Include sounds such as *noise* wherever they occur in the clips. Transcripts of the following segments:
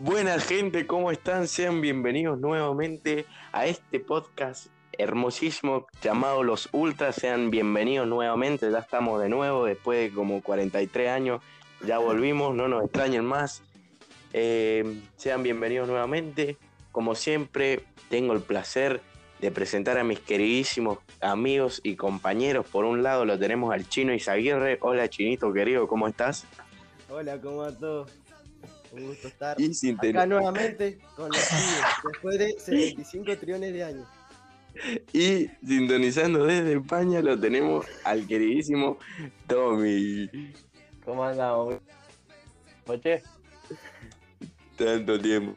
Buenas gente, ¿cómo están? Sean bienvenidos nuevamente a este podcast hermosísimo llamado Los Ultras. Sean bienvenidos nuevamente, ya estamos de nuevo después de como 43 años. Ya volvimos, no nos extrañen más. Eh, sean bienvenidos nuevamente. Como siempre, tengo el placer de presentar a mis queridísimos amigos y compañeros. Por un lado lo tenemos al chino Isaguirre. Hola chinito querido, ¿cómo estás? Hola, ¿cómo va todo? Un gusto estar Y sin acá tener- nuevamente con los pibes, después de 75 trillones de años. Y sintonizando desde España lo tenemos al queridísimo Tommy. ¿Cómo andamos? Oye, Tanto tiempo.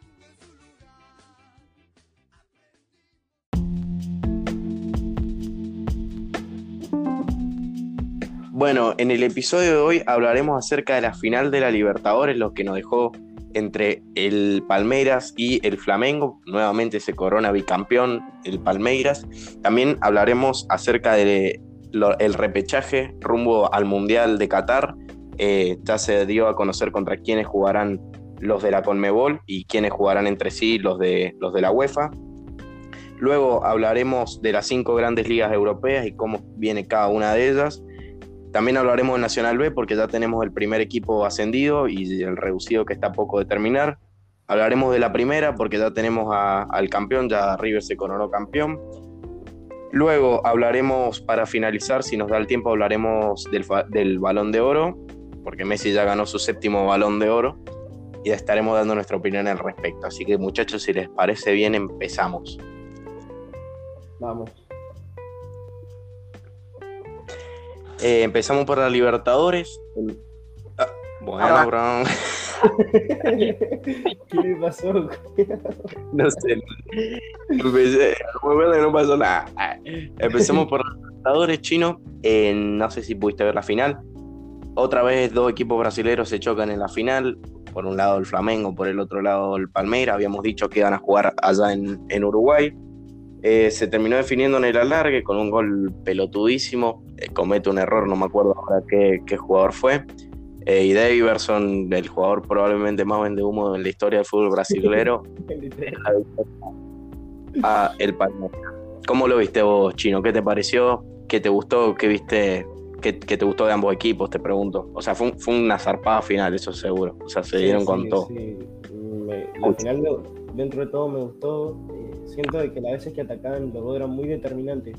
Bueno, en el episodio de hoy hablaremos acerca de la final de la Libertadores, lo que nos dejó entre el Palmeiras y el Flamengo. Nuevamente se corona bicampeón el Palmeiras. También hablaremos acerca del repechaje rumbo al Mundial de Qatar. Eh, ya se dio a conocer contra quiénes jugarán los de la Conmebol y quiénes jugarán entre sí los de, los de la UEFA. Luego hablaremos de las cinco grandes ligas europeas y cómo viene cada una de ellas. También hablaremos de Nacional B porque ya tenemos el primer equipo ascendido y el reducido que está a poco de terminar. Hablaremos de la primera porque ya tenemos al campeón, ya River se coronó campeón. Luego hablaremos, para finalizar, si nos da el tiempo, hablaremos del, del balón de oro, porque Messi ya ganó su séptimo balón de oro y estaremos dando nuestra opinión al respecto. Así que muchachos, si les parece bien, empezamos. Vamos. Eh, empezamos por la Libertadores. Ah, bueno, Ah. bro. ¿Qué le pasó? No sé. Empecé, muy bueno que no pasó nada. Empecemos por los Libertadores chinos. Eh, no sé si pudiste ver la final. Otra vez dos equipos brasileños se chocan en la final. Por un lado el Flamengo, por el otro lado el Palmeiras. Habíamos dicho que iban a jugar allá en, en Uruguay. Eh, se terminó definiendo en el alargue con un gol pelotudísimo. Eh, comete un error, no me acuerdo ahora qué, qué jugador fue. Eh, y Daverson, el jugador probablemente más vende humo en la historia del fútbol brasileño, *laughs* a el Palmeiras. ¿Cómo lo viste vos, Chino? ¿Qué te pareció? ¿Qué te gustó? ¿Qué viste? ¿Qué, qué te gustó de ambos equipos? Te pregunto. O sea, fue, un- fue una zarpada final, eso seguro. O sea, se dieron sí, con todo. sí. Me- la final, dentro de todo, me gustó. Siento de que las veces que atacaban los dos eran muy determinantes.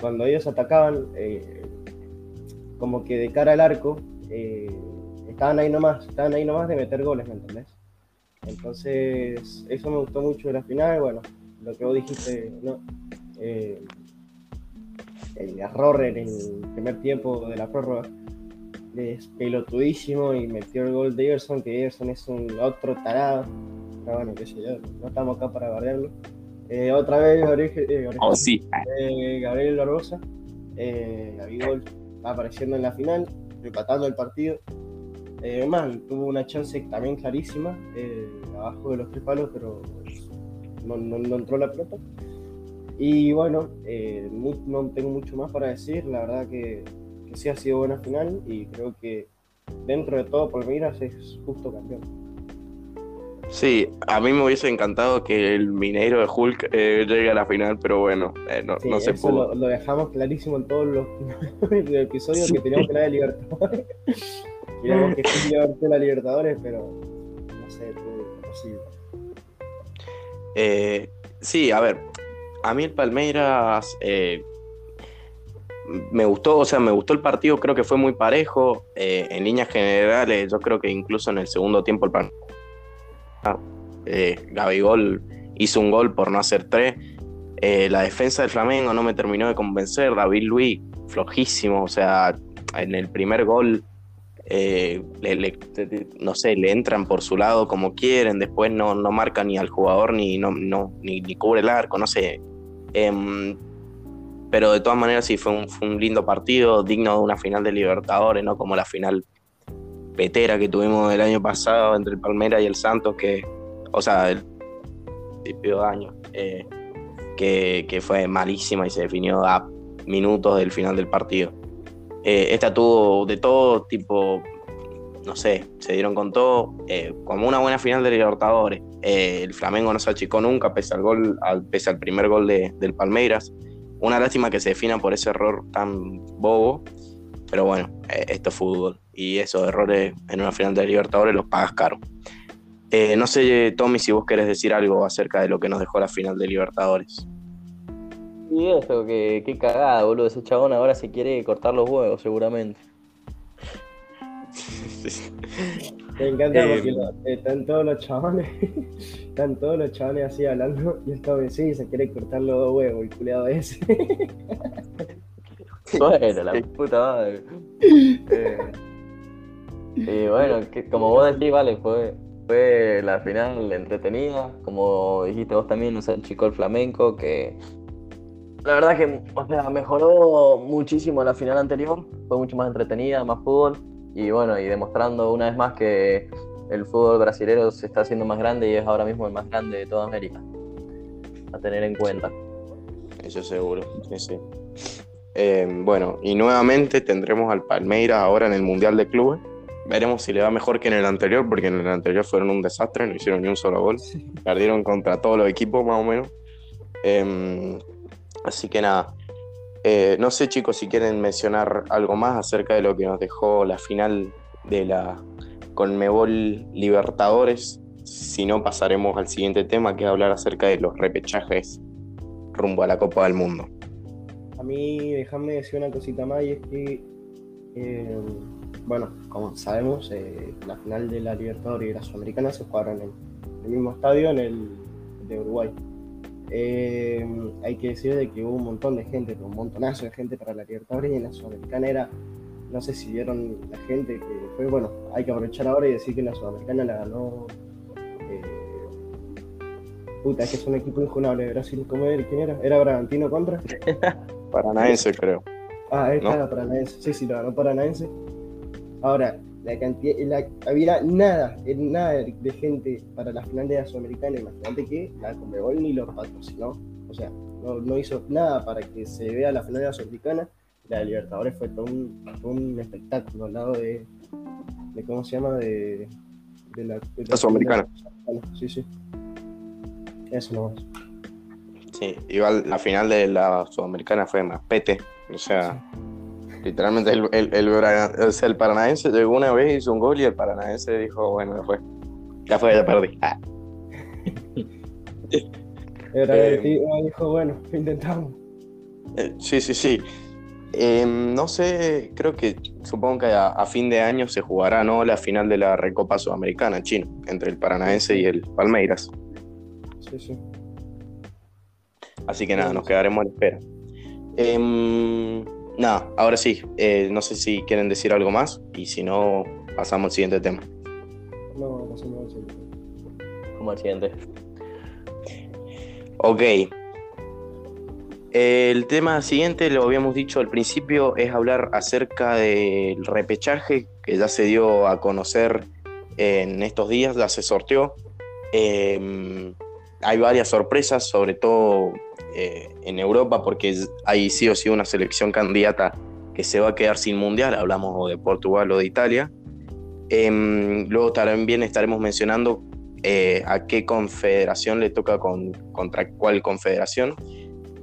Cuando ellos atacaban, eh, como que de cara al arco, eh, estaban ahí nomás, estaban ahí nomás de meter goles, ¿me entendés? Entonces, eso me gustó mucho de la final. Bueno, lo que vos dijiste, ¿no? Eh, el error en el primer tiempo de la prórroga es pelotudísimo y metió el gol de Everson, que Everson es un otro tarado. Pero bueno, qué sé yo, no estamos acá para guardarlo. Eh, otra vez Gabriel, eh, Gabriel- Oh, sí. eh, Gabriel Barbosa, eh, Gabigol apareciendo en la final, empatando el partido. Eh, mal, tuvo una chance también clarísima, eh, abajo de los tres palos, pero no, no- no entró la pelota. Y bueno, eh, mu- no tengo mucho más para decir, la verdad que, que sí ha sido buena final y creo que dentro de todo Palmeiras es justo campeón. Sí, a mí me hubiese encantado que el minero de Hulk eh, llegue a la final, pero bueno, eh, no, Sí, no se eso pudo. lo, lo dejamos clarísimo en todos los *laughs* episodios que teníamos que hablar de Libertadores. *laughs* Queríamos que sí levante la Libertadores, pero no sé, fue imposible. Eh, sí, a ver, a mí el Palmeiras eh, me gustó, o sea, me gustó el partido, creo que fue muy parejo. eh, en líneas generales, yo creo que incluso en el segundo tiempo el Palmeiras, eh, Gabigol hizo un gol por no hacer tres. Eh, la defensa del Flamengo no me terminó de convencer. David Luis, flojísimo, o sea, en el primer gol eh, le- no sé, le entran por su lado como quieren, después no, no marca ni al jugador ni, no, ni cubre el arco, no sé. Em, pero de todas maneras sí fue un, fue un lindo partido, digno de una final de Libertadores, no como la final petera que tuvimos el año pasado entre el Palmeiras y el Santos, que, o sea, el principio de año, eh, que, fue malísima y se definió a minutos del final del partido. Eh, esta tuvo de todo tipo, no sé, se dieron con todo, eh, como una buena final de Libertadores. Eh, el Flamengo no se achicó nunca, pese al, gol, pese al primer gol de, del Palmeiras. Una lástima que se defina por ese error tan bobo, pero bueno, eh, esto es fútbol y esos errores en una final de Libertadores los pagas caro. no sé, Tommy, si vos querés decir algo acerca de lo que nos dejó la final de Libertadores. Y eso, que qué cagada, boludo. Ese chabón ahora se quiere cortar los huevos, seguramente. Me encanta eh, porque están todos los chabones, *laughs* están todos los chabones así hablando y esto me sí, se quiere cortar los dos huevos, el culeado ese. *laughs* bueno, la puta madre. Eh, y bueno, como vos decís, vale, fue, fue la final entretenida. Como dijiste vos también, nos achicó el flamenco, que la verdad que o sea, mejoró muchísimo la final anterior. Fue mucho más entretenida, más fútbol y bueno, y demostrando una vez más que el fútbol brasileño se está haciendo más grande y es ahora mismo el más grande de toda América. A tener en cuenta. Eso seguro, sí, eh, bueno, y nuevamente tendremos al Palmeiras ahora en el Mundial de Clubes. Veremos si le va mejor que en el anterior, porque en el anterior fueron un desastre, no hicieron ni un solo gol. Perdieron contra todos los equipos, más o menos. Em, así que nada, eh, no sé, chicos, si quieren mencionar algo más acerca de lo que nos dejó la final de la Conmebol Libertadores. Si no, pasaremos al siguiente tema, que es hablar acerca de los repechajes rumbo a la Copa del Mundo. Mí, déjame decir una cosita más, y es que, eh, bueno, como sabemos, eh, la final de la Libertadores y la Sudamericana se jugaron en el mismo estadio, en el de Uruguay. Eh, hay que decir de que hubo un montón de gente, un montonazo de gente para la Libertadores y en la Sudamericana era, no sé si vieron la gente que fue, bueno, hay que aprovechar ahora y decir que la Sudamericana la ganó. Puta, es que es un equipo injunable de Brasil. ¿Cómo era? ¿Quién era? ¿Era Bragantino contra? *laughs* Paranaense, creo. Ah, esta era Paranaense. Sí, sí, lo ganó Paranaense. Ahora, la cantidad, había nada, nada de gente para la final de la Sudamericana, imagínate que la Conmebol ni los patrocinó, o sea, no, hizo nada para que se vea la final de la Sudamericana, la de Libertadores fue todo un, espectáculo al lado de, de, ¿cómo se llama? De, la, Sudamericana. Sí, sí. Eso no es. Sí, igual la final de la Sudamericana fue más pete, o sea... Literalmente el, el, el, Paranaense llegó una vez, hizo un gol y el Paranaense dijo, bueno, ya fue. Ya fue, ya perdí. Ah. *laughs* Eh, dijo, bueno, intentamos. Eh, sí, sí, sí. Em, no sé, creo que supongo que a, fin de año se jugará ¿no? la final de la Recopa Sudamericana chino, entre el Paranaense y el Palmeiras. Sí, sí. Así que nada, nos quedaremos a la espera. Eh, Nada, ahora sí, eh, no sé si quieren decir algo más y si no, pasamos al siguiente tema. No, pasamos al siguiente. Como al siguiente. Ok. El tema siguiente, lo habíamos dicho al principio, es hablar acerca del repechaje que ya se dio a conocer en estos días, ya se sorteó. Em, hay varias sorpresas, sobre todo eh, en Europa, porque hay sí o sí una selección candidata que se va a quedar sin mundial, hablamos de Portugal o de Italia. Em, luego también estaremos mencionando eh, a qué confederación le toca con, contra cuál confederación.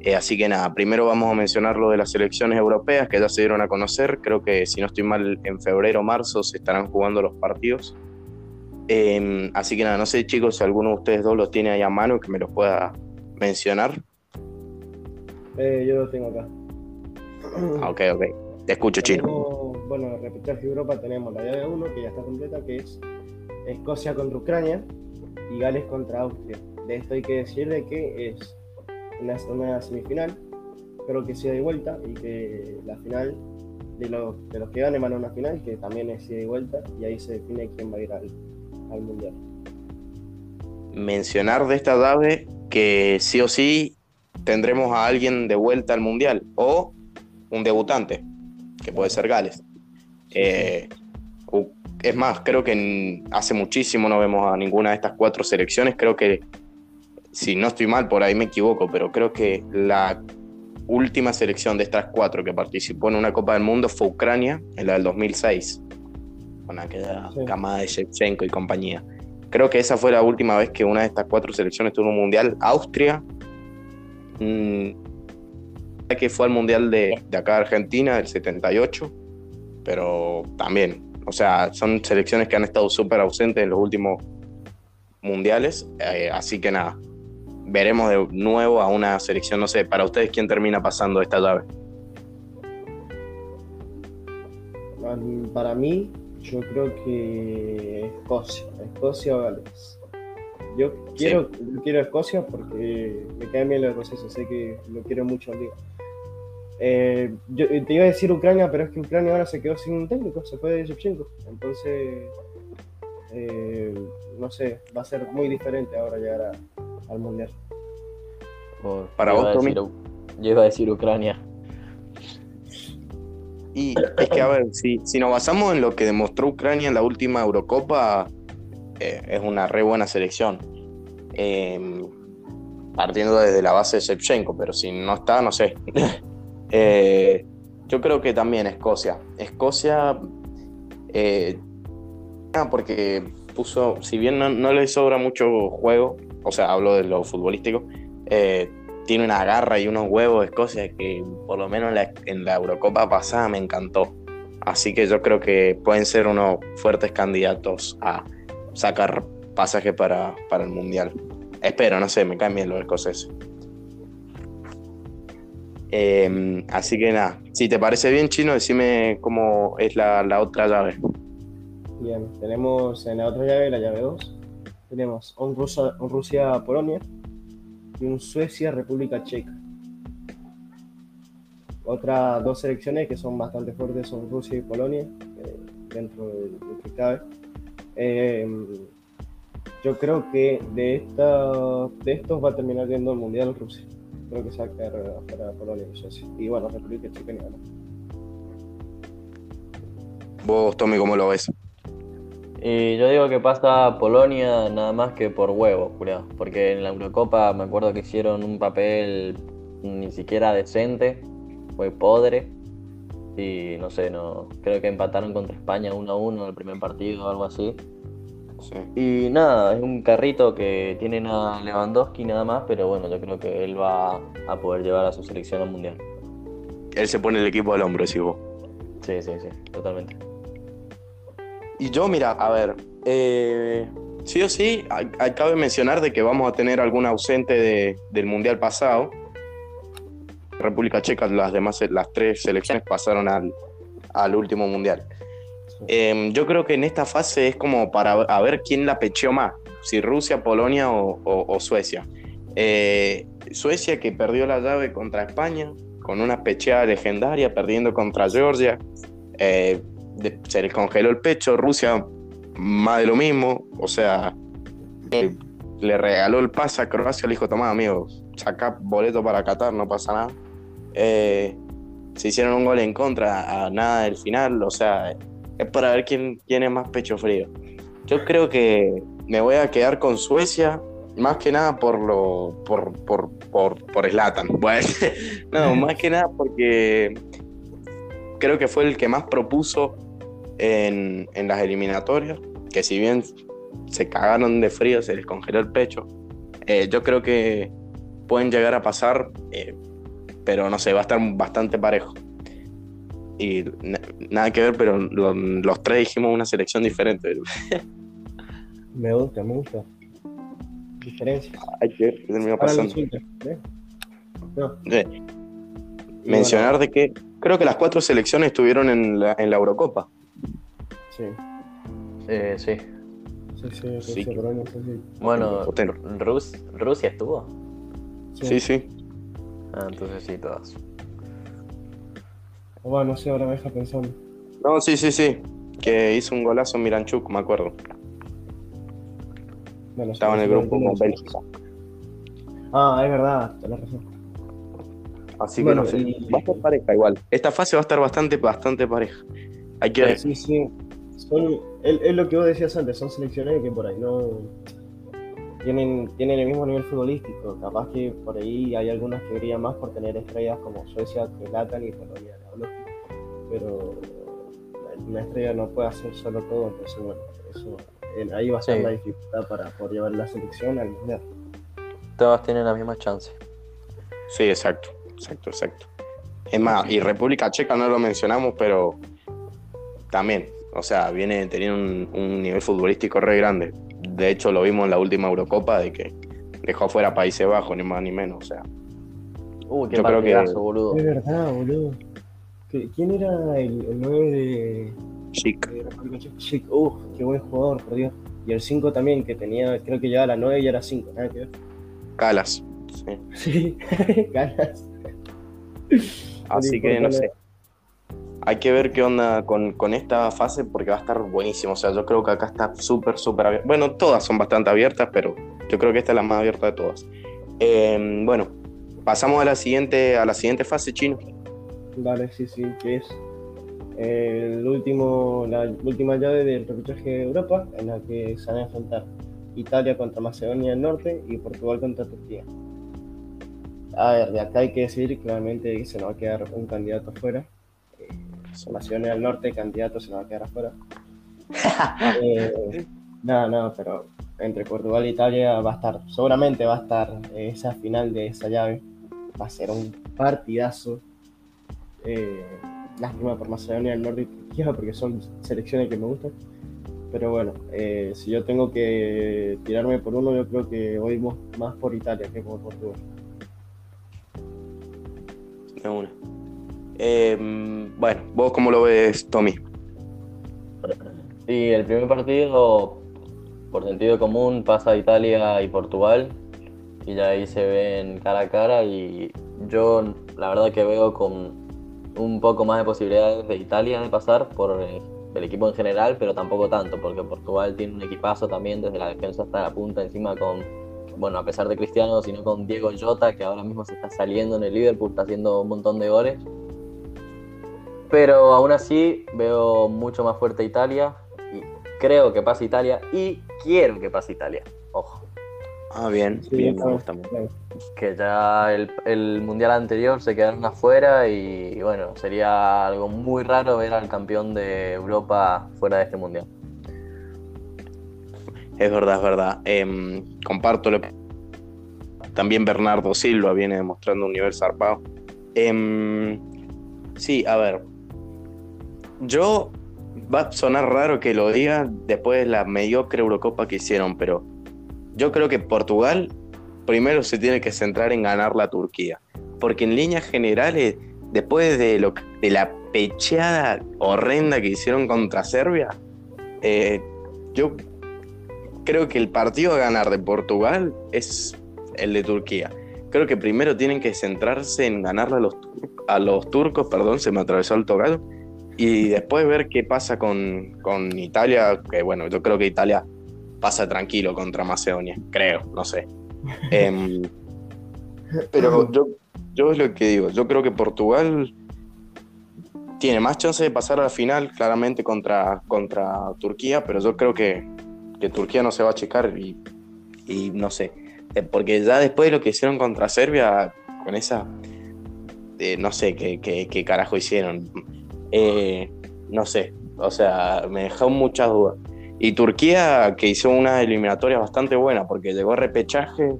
Eh, así que nada, primero vamos a mencionar lo de las selecciones europeas que ya se dieron a conocer. Creo que si no estoy mal, en febrero o marzo se estarán jugando los partidos. Em, así que nada, no sé chicos si alguno de ustedes dos los tiene ahí a mano que me los pueda mencionar. Eh, yo lo tengo acá. Ah, ok, ok. Te escucho, Chino. Bueno, repechaje Europa tenemos la llave 1, que ya está completa, que es Escocia contra Ucrania y Gales contra Austria. De esto hay que decir de que es una, una semifinal, creo que sea de vuelta y que la final de los, de los que ganen van a una final, que también es ida y vuelta, y ahí se define quién va a ir al, al mundial. Mencionar de esta llave que sí o sí tendremos a alguien de vuelta al Mundial o un debutante, que puede ser Gales. Eh, es más, creo que hace muchísimo no vemos a ninguna de estas cuatro selecciones. Creo que, si no estoy mal, por ahí me equivoco, pero creo que la última selección de estas cuatro que participó en una Copa del Mundo fue Ucrania, en la del 2006. con aquella Sí. camada de Shevchenko y compañía. Creo que esa fue la última vez que una de estas cuatro selecciones tuvo un mundial. Austria, que fue al mundial de, de acá de Argentina, del 78, pero también, o sea, son selecciones que han estado súper ausentes en los últimos mundiales, eh, así que nada, veremos de nuevo a una selección, no sé, para ustedes quién termina pasando esta llave. Para mí, yo creo que Escocia, Escocia o Gales. Yo quiero, yo quiero Escocia porque me caen bien los escoceses, sé que lo quiero mucho al. Eh, yo te iba a decir Ucrania, pero es que Ucrania ahora se quedó sin un técnico, se fue de Shevchenko. Entonces, eh, no sé, va a ser muy diferente ahora llegar a- al mundial. Para yo vos, Tommy. Yo iba a decir Ucrania. Y es que, a ver, si, si nos basamos en lo que demostró Ucrania en la última Eurocopa, es una re buena selección. Eh, partiendo desde la base de Shevchenko, pero si no está, no sé. *laughs* Eh, yo creo que también Escocia. Escocia, eh, ah, porque puso, si bien no, no le sobra mucho juego, o sea, hablo de lo futbolístico, eh, tiene una garra y unos huevos de Escocia que por lo menos en la, en la Eurocopa pasada me encantó. Así que yo creo que pueden ser unos fuertes candidatos a sacar pasaje para, para el Mundial. Espero, no sé, me caen bien los escoceses. Eh, así que nada, si te parece bien, Chino, decime cómo es la, la otra llave. Bien, tenemos en la otra llave, la llave 2, tenemos un, Rusa- un Rusia-Polonia y un Suecia-República Checa. Otras dos selecciones que son bastante fuertes son Rusia y Polonia, eh, dentro de lo que cabe. Eh, yo creo que de, esta, de estos va a terminar yendo al Mundial Rusia. Creo que se va a quedar para Polonia y Suecia. Y bueno, República Checa. Vos, Tommy, ¿cómo lo ves? Y yo digo que pasa Polonia nada más que por huevo, Julián. Porque en la Eurocopa me acuerdo que hicieron un papel ni siquiera decente, fue podre. Y no sé, no creo que empataron contra España 1 a 1 en el primer partido o algo así. Sí. Y nada, es un carrito que tienen a Lewandowski nada más, pero bueno, yo creo que él va a poder llevar a su selección al mundial. Él se pone el equipo al hombro, decís vos. Sí, sí, sí, totalmente. Y yo, mira, a ver, eh, sí o sí, hay- cabe mencionar de que vamos a tener algún ausente de- del Mundial pasado. República Checa, las demás, las tres selecciones pasaron al, al último Mundial. Eh, yo creo que en esta fase es como para a ver quién la pecheó más, si Rusia, Polonia o, o- o Suecia. Eh, Suecia que perdió la llave contra España con una pecheada legendaria, perdiendo contra Georgia. Eh, de- se les congeló el pecho. Rusia, más de lo mismo. O sea, eh, le regaló el pase a Croacia. Le dijo: Tomá, amigo, saca boleto para Qatar, no pasa nada. Eh, se hicieron un gol en contra a nada del final. O sea, es para ver quién tiene más pecho frío. Yo creo que me voy a quedar con Suecia. Más que nada por lo. por, por, por, por Zlatan. *laughs* Bueno, no, más que nada porque creo que fue el que más propuso en, en las eliminatorias, que si bien se cagaron de frío, se les congeló el pecho, eh, yo creo que pueden llegar a pasar, eh, pero no sé, va a estar bastante parejo. Y na- nada que ver, pero lo- los tres dijimos una selección diferente. *laughs* Me gusta, me gusta. Diferencia. Hay que ver qué terminó pasando. Eh, mencionar de que creo que las cuatro selecciones estuvieron en la, en la Eurocopa. Sí, Eh, sí. sí, sí, sí, Sí. sí, pero no sé si- Bueno. Rus- Rusia estuvo. Sí, sí. Ah, entonces sí, todas. Bueno, no sé, ahora me deja pensando. No, sí, sí, sí. Que hizo un golazo Miranchuk, me acuerdo. Bueno, Estaba en el grupo con. Bélgica. Ah, es verdad, tenés razón. Así que no sé. y- Va a estar pareja igual. Esta fase va a estar bastante, bastante pareja. Hay que ver. Sí, sí. Son, es, es lo que vos decías antes, son selecciones que por ahí no tienen, tienen el mismo nivel futbolístico. Capaz que por ahí hay algunas que brillan más por tener estrellas como Suecia, que latan y Polonia. Pero una estrella no puede hacer solo todo, entonces bueno, eso, ahí va a ser Sí. la dificultad para poder llevar la selección al mundial. Todas tienen la misma chance. Sí, exacto, exacto, exacto. Es más, y República Checa no lo mencionamos, pero también, o sea, viene teniendo un, un nivel futbolístico re grande. De hecho, lo vimos en la última Eurocopa de que dejó fuera a Países Bajos, ni más ni menos. O sea, Uy, qué Yo creo que- boludo. Es verdad, boludo. ¿Qué- ¿Quién era el, el 9 de, chic. Chic, uf, qué buen jugador, por Dios. Y el 5 también, que tenía, creo que llevaba la 9 y era 5, nada que ver. Calas. sí. Sí, *laughs* ganas. Así que no sé. Hay que ver qué onda con, con esta fase porque va a estar buenísimo. O sea, yo creo que acá está súper, súper abierta. Bueno, todas son bastante abiertas, pero yo creo que esta es la más abierta de todas. Eh, bueno, pasamos a la siguiente, a la siguiente fase, chino. Vale, sí, sí, que es eh, el último, la última llave del repechaje de Europa, en la que se van a enfrentar Italia contra Macedonia del Norte y Portugal contra Turquía. A ver, de acá hay que decir claramente que se nos va a quedar un candidato afuera. Macedonia del Norte, candidato, se nos va a quedar afuera. *laughs* Eh, no, no, pero entre Portugal e Italia va a estar, seguramente va a estar eh, esa final de esa llave. Va a ser un partidazo. Eh, lástima por Macedonia del Norte y Turquía porque son selecciones que me gustan. Pero bueno, eh, si yo tengo que tirarme por uno, yo creo que voy más por Italia que por Portugal. De una. Eh, bueno, ¿vos cómo lo ves, Tommy? Y el primer partido, por sentido común, pasa a Italia y Portugal. Y ya ahí se ven cara a cara. Y yo, la verdad, que veo con un poco más de posibilidades de Italia de pasar por eh, el equipo en general, pero tampoco tanto, porque Portugal tiene un equipazo también desde la defensa hasta la punta, encima con, bueno, a pesar de Cristiano, sino con Diego Jota, que ahora mismo se está saliendo en el Liverpool, está haciendo un montón de goles. Pero aún así veo mucho más fuerte a Italia y creo que pasa Italia y quiero que pase Italia. Ojo, Ah, bien, Sí, bien, me gusta mucho. que ya el, el mundial anterior se quedaron afuera y bueno, sería algo muy raro ver al campeón de Europa fuera de este mundial. Es verdad, es verdad. Em, comparto lo También Bernardo Silva viene demostrando un nivel zarpado. Em, sí, a ver. Yo. Va a sonar raro que lo diga después de la mediocre Eurocopa que hicieron, pero yo creo que Portugal primero se tiene que centrar en ganar la Turquía. Porque en líneas generales, después de, lo, de la pecheada horrenda que hicieron contra Serbia, eh, yo creo que el partido a ganar de Portugal es el de Turquía. Creo que primero tienen que centrarse en ganarle a los, a los turcos, perdón, se me atravesó el tocado, y después ver qué pasa con, con Italia, que bueno, yo creo que Italia pasa tranquilo contra Macedonia, creo, no sé. *laughs* Em, pero yo, yo es lo que digo, yo creo que Portugal tiene más chance de pasar a la final, claramente contra, contra Turquía, pero yo creo que, que Turquía no se va a checar y, y no sé, Eh, porque ya después de lo que hicieron contra Serbia, con esa, eh, no sé qué, qué- qué carajo hicieron, Eh, no sé, o sea, me dejó muchas dudas. Y Turquía, que hizo una eliminatoria bastante buena, porque llegó a repechaje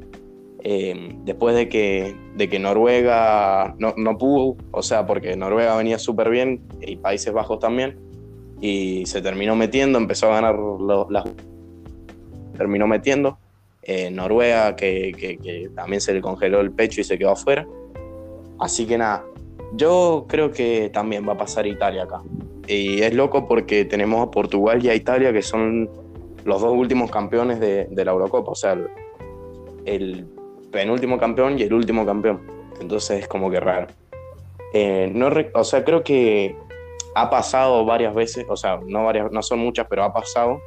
eh, después de que, de que Noruega no, no pudo, o sea, porque Noruega venía súper bien y Países Bajos también, y se terminó metiendo, empezó a ganar las... terminó metiendo. Eh, Noruega, que, que- que también se le congeló el pecho y se quedó afuera. Así que nada, yo creo que también va a pasar Italia acá. Y es loco porque tenemos a Portugal y a Italia que son los dos últimos campeones de, la Eurocopa, o sea, el, penúltimo campeón y el último campeón. Entonces es como que raro. Eh, no o sea, creo que ha pasado varias veces, o sea, no, varias, no son muchas, pero ha pasado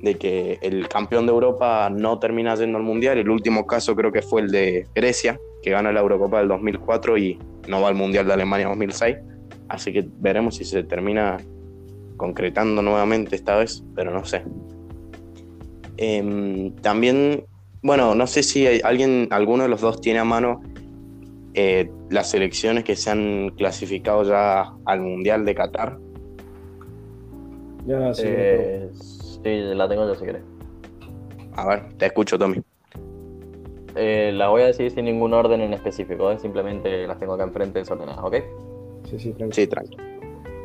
de que el campeón de Europa no termina yendo al Mundial. El último caso creo que fue el de Grecia, que gana la Eurocopa del 2004 y no va al Mundial de Alemania 2006. Así que veremos si se termina concretando nuevamente esta vez, pero no sé. Em, también, bueno, no sé si hay alguien, alguno de los dos tiene a mano eh, las selecciones que se han clasificado ya al Mundial de Qatar. Ya, sí, Eh, sí, la tengo yo si querés. A ver, te escucho, Tommy. Eh, las voy a decir sin ningún orden en específico, ¿eh? simplemente las tengo acá enfrente desordenadas, ¿ok? sí, sí, tranquilo. Sí, tranquilo.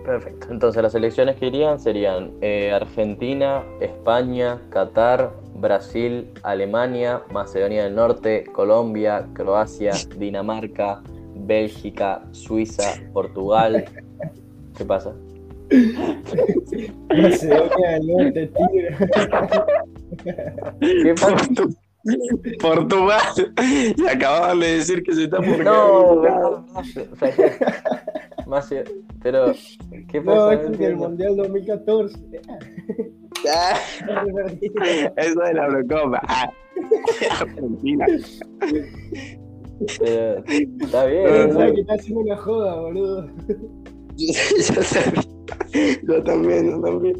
Perfecto. Entonces las selecciones que irían serían eh, Argentina, España, Qatar, Brasil, Alemania, Macedonia del Norte, Colombia, Croacia, *laughs* Dinamarca, Bélgica, Suiza, Portugal. *laughs* ¿Qué pasa? Macedonia del Norte, Tigre. ¿Qué *laughs* pasa? Portu- Portugal. *laughs* Y acababan de decir que se está por No, no, Mace- *laughs* pero ¿qué pasa? No, este es entiendo. Mundial 2014. Ah, *laughs* Eso es la Eurocopa. Ah. Argentina. Pero, está bien. Eh, ¿no? ¿Sabes que está haciendo una joda, boludo? *laughs* Yo también. Yo también, yo también.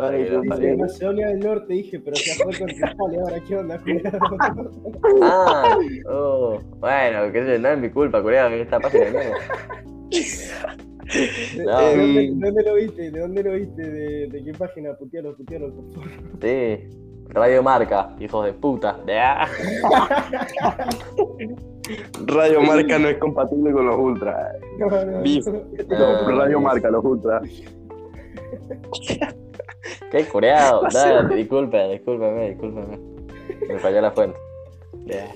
Ay, Dice pare- Macedonia del Norte, dije, pero se fue con Italia, ahora qué onda, cuidado. Ah, oh, bueno, que sé, no es mi culpa, Corea, que esta página de mierda. ¿De, No. de dónde, Em. de dónde lo viste? ¿De dónde lo viste? ¿De, de qué página? Putealo, putealo, por favor. Sí, Radio Marca, hijos de puta. *laughs* Ah, Radio Marca no es compatible con los Ultra. No, no, Bif. no. Ah, Radio. Marca, los Ultra. *laughs* Qué coreado. *laughs* Dale, disculpe, discúlpeme, discúlpeme. Me falló la fuente.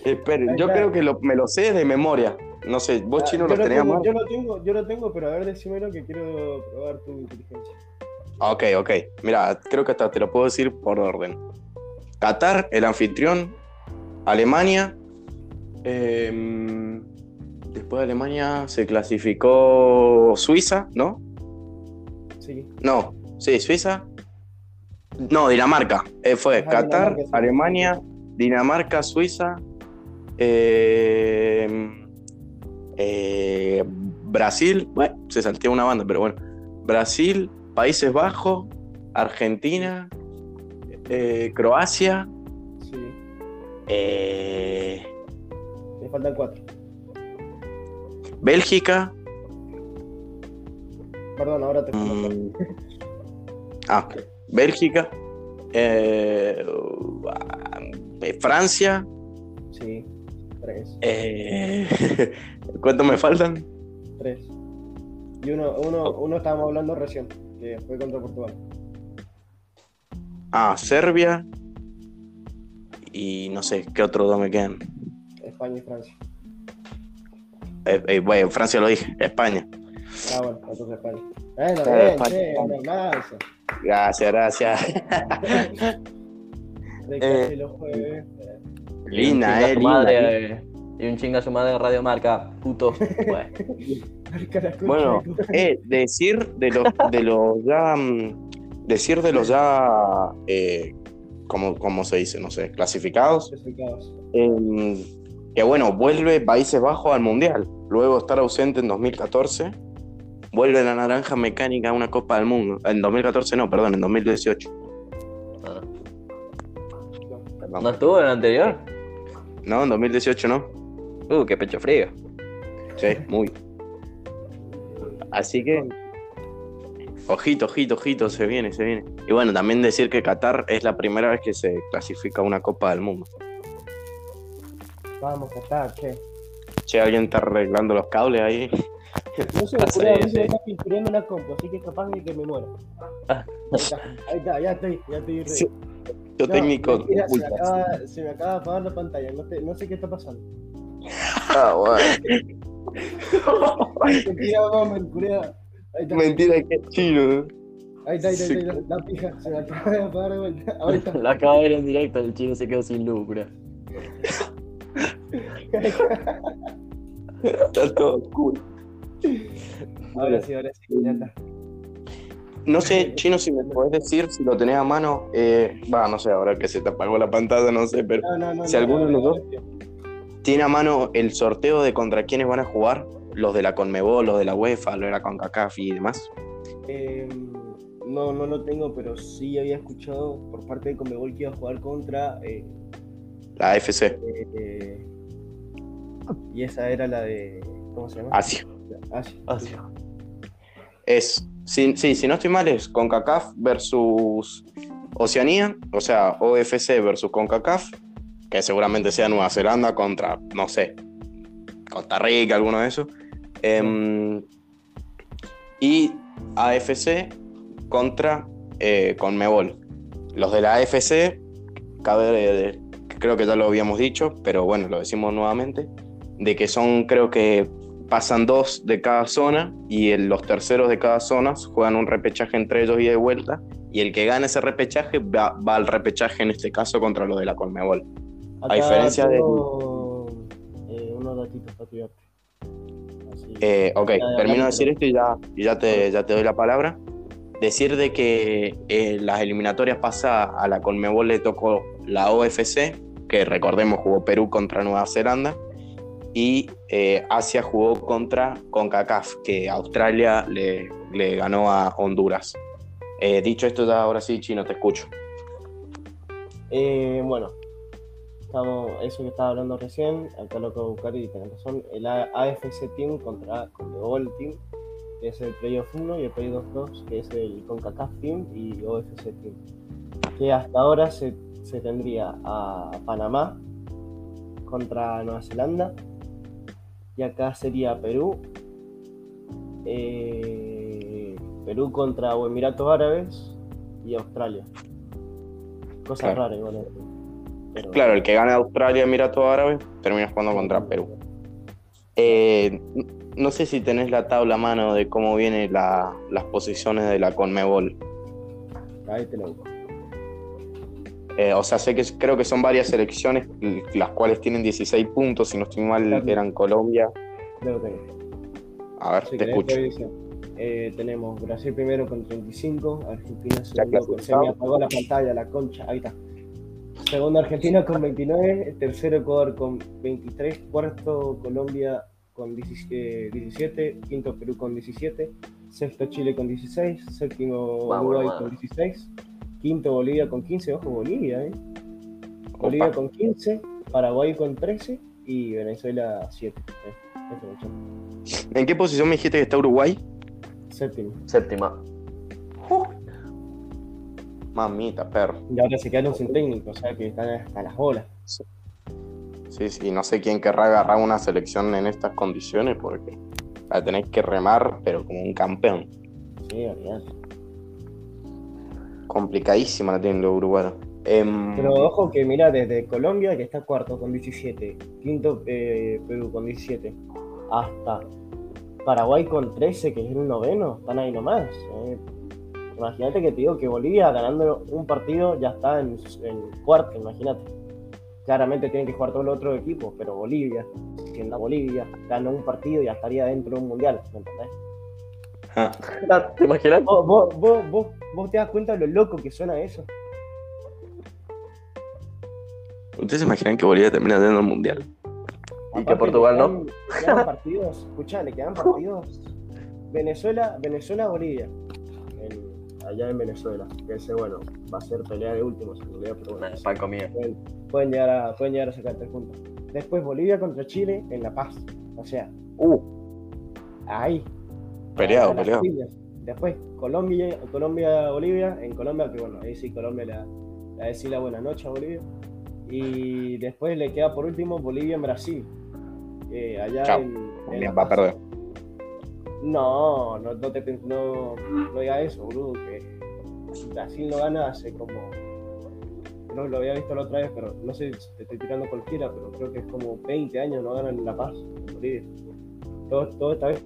Esperen, Ahí yo creo que lo- me lo sé de memoria. No sé, vos Ah, chino lo tenías más. Yo lo tengo, yo lo tengo, pero a ver, decímelo que quiero probar tu inteligencia. Ok, ok. Mira, creo que hasta te lo puedo decir por orden. Qatar, el anfitrión. Alemania. Em, después de Alemania se clasificó Suiza, ¿no? Sí. No, sí, Suiza. No, Dinamarca. Eh, fue Ajá, Qatar, Dinamarca, sí. Alemania, Dinamarca, Suiza. em, eh, Brasil. Bueno, se salteó una banda, pero bueno. Brasil, Países Bajos, Argentina, eh, Croacia. Sí. eh, Me faltan cuatro. Bélgica. Perdón, ahora te mm, ah, Bélgica. eh, eh, Francia. Sí. Tres. eh, *laughs* ¿Cuántos me faltan? Tres. Y uno, uno, uno estábamos hablando recién, que fue contra Portugal. Ah, Serbia. Y no sé, ¿qué otros dos me quedan? España y Francia. Eh, eh, bueno, Francia lo dije, España. Ah, bueno, entonces España. Bueno, Eh, bien, España, che, España. Gracias, gracias. Eh, los jueves. Chinga eh, madre, eh, Y un chinga a su madre de Radio Marca, puto. *laughs* Bueno, eh, decir de los, de los ya. mm, Decir de los ya. Eh, como, como se dice, no sé, clasificados. clasificados. eh, que bueno, vuelve Países Bajos al Mundial. Luego de estar ausente en 2014. Vuelve la naranja mecánica a una Copa del Mundo. En 2014 no, perdón, en 2018. ah. ¿No estuvo en el anterior? No, en 2018 no. Uh, qué pecho frío. Sí, muy. Así que. Ojito, ojito, ojito, se viene, se viene. Y bueno, también decir que Qatar es la primera vez que se clasifica a una Copa del Mundo. Vamos, Qatar, che. Che, alguien está arreglando los cables ahí. No sé, por *laughs* ahí sí, a mí se me sí. está pinturando una compu, así que es capaz de que me muera. Ah. *laughs* Ahí está, ahí está, ya estoy, ya estoy. Sí, Yo No, técnico. mentira, se, me acaba, se me acaba de apagar la pantalla, no, te- no sé qué está pasando. *laughs* Ah, bueno. Mentira, vamos, Mentira, que es chino. ahí está, ahí está, ahí está, la, la pija, se me acaba de apagar de vuelta. Ahorita. La acaba de ver en directo, el chino se quedó sin luz, cura. Está todo cool. Ahora sí, ahora sí, ya está. No sé, chino, si me podés decir si lo tenés a mano. eh, Va, no sé, ahora que se te apagó la pantalla, no sé, pero. No, no, no. Si no, alguno de los dos-. ¿Tiene a mano el sorteo de contra quiénes van a jugar? Los de la Conmebol, los de la UEFA, los de la CONCACAF y demás. Eh, no, no lo tengo, pero sí había escuchado por parte de Conmebol que iba a jugar contra. eh, La AFC, eh, y esa era la de. ¿Cómo se llama? Asia. Asia. Asia. Es sí, sí, si no estoy mal, es CONCACAF versus Oceanía, o sea, OFC versus CONCACAF, que seguramente sea Nueva Zelanda contra, no sé, Costa Rica, alguno de esos. Em, y AFC contra eh, Conmebol. Los de la AFC, cabe, creo que ya lo habíamos dicho, pero bueno, lo decimos nuevamente, de que son, creo que pasan dos de cada zona y los terceros de cada zona juegan un repechaje entre ellos y de vuelta. Y el que gane ese repechaje va, al repechaje en este caso contra los de la Conmebol. a diferencia de... Eh, unos datitos para eh, ok, termino de decir esto y ya, ya, te, ya te doy la palabra. Decir de que eh, las eliminatorias pasadas a la Conmebol le tocó la OFC, que recordemos jugó Perú contra Nueva Zelanda, y eh, Asia jugó contra CONCACAF, que Australia le, ganó a Honduras. Eh, dicho esto, ahora sí, Chino, te escucho. bueno, estamos, eso que estaba hablando recién, acá lo que buscar y tener razón, el AFC Team contra Conmebol Team que es el Playoff 1, y el Playoff 2, que es el CONCACAF Team y OFC Team. Que hasta ahora se, tendría a Panamá contra Nueva Zelanda, y acá sería Perú, eh, Perú contra Emiratos Árabes y Australia. Cosa rara igual. Claro, el que gane Australia Emiratos Árabes termina jugando contra Perú. Eh, no sé si tenés la tabla a mano de cómo vienen las posiciones de la Conmebol. Ahí te lo eh, o sea, sé que creo que son varias selecciones, las cuales tienen 16 puntos, si no estoy mal, eran Colombia. A ver, te escucho. Eh, tenemos Brasil primero con 35, Argentina segundo con... Se me apagó la pantalla, la concha, ahí está. Segundo Argentina con 29, tercero Ecuador con 23, cuarto Colombia con 17, quinto Perú con 17, sexto Chile con 16, séptimo Uruguay con 16, quinto Bolivia con 15, ojo Bolivia, ¿eh? Bolivia con 15, Paraguay con 13 y Venezuela 7. ¿eh? ¿En qué posición me dijiste que está Uruguay? Séptima. Séptima. Mamita, perro. Y ahora se quedaron sin técnico, o sea que están hasta las bolas. Sí, sí, no sé quién querrá agarrar una selección en estas condiciones porque la tenéis que remar, pero como un campeón. Sí, obviamente. Complicadísima la tienen los uruguayos. Em, pero ojo que mira, desde Colombia, que está cuarto con 17, quinto eh, Perú con 17, hasta Paraguay con 13, que es el noveno, están ahí nomás. Eh. Imagínate que te digo que Bolivia ganando un partido ya está en, cuarto, imagínate claramente tienen que jugar todos los otros equipos, pero Bolivia, siendo Bolivia, gana un partido y ya estaría dentro de un mundial, ¿me entendés? Ah. ¿Te imaginas? ¿Vos, vos, te das cuenta de lo loco que suena eso. ¿Ustedes se imaginan que Bolivia termina teniendo un mundial? Y que Portugal no. Le quedan partidos, escuchá, le quedan partidos. Venezuela, Venezuela, Bolivia. allá en Venezuela. Que ese, bueno, va a ser pelea de últimos en realidad, pero bueno. Pan comida pueden llegar a, pueden llegar a sacar tres puntos. Después Bolivia contra Chile en La Paz. O sea, uh. ahí. Peleado, peleado. Después Colombia, Colombia, Bolivia. En Colombia, que bueno, ahí sí Colombia le, le decir la buena noche a Bolivia. Y después le queda por último Bolivia en Brasil. Eh, allá en, va a perder. No, no, no, te, no, no diga eso, boludo, que Brasil no gana hace como no lo había visto la otra vez, pero no sé si te estoy tirando cualquiera, pero creo que es como 20 años no ganan en La Paz, en Bolivia. Todo, esta vez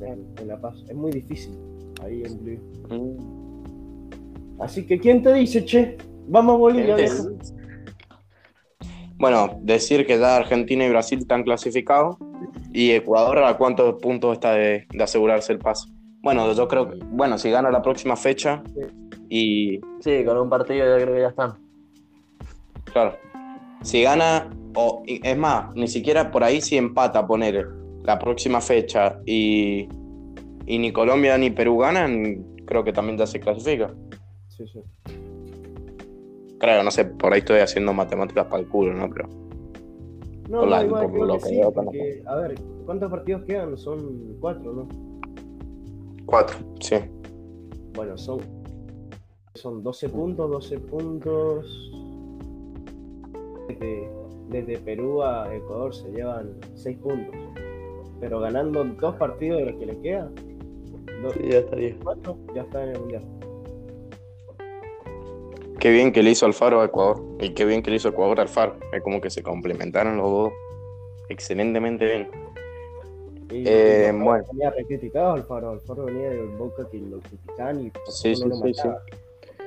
en La Paz. Es muy difícil ahí en Bolivia. Mm. Así que, ¿quién te dice, che? Vamos a Bolivia, Bueno, decir que ya Argentina y Brasil están clasificados y Ecuador a cuántos puntos está de, asegurarse el paso. Bueno, yo creo que, bueno, si gana la próxima fecha, y... Sí, con un partido ya creo que ya están. Claro. Si gana, o es más, ni siquiera por ahí si empata, poner la próxima fecha y, y ni Colombia ni Perú ganan, creo que también ya se clasifica. Sí, sí. Creo, no sé, por ahí estoy haciendo matemáticas para el culo, ¿no? Pero. No, no igual, creo que sí, porque, a ver, ¿cuántos partidos quedan? Son cuatro, ¿no? Cuatro, sí. Bueno, son, son 12 puntos, 12 puntos. Desde, desde Perú a Ecuador se llevan 6 puntos. Pero ganando dos partidos de los que le quedan, dos, Sí, ya estaría. cuatro, ya está en el mundial. Qué bien que le hizo Alfaro a Ecuador. Y qué bien que le hizo Ecuador a Alfaro. Es como que se complementaron los dos excelentemente bien. Y Eh, Alfaro bueno. venía re criticado Alfaro. Alfaro venía del Boca que lo criticaban y por Sí, sí, no lo sí, sí.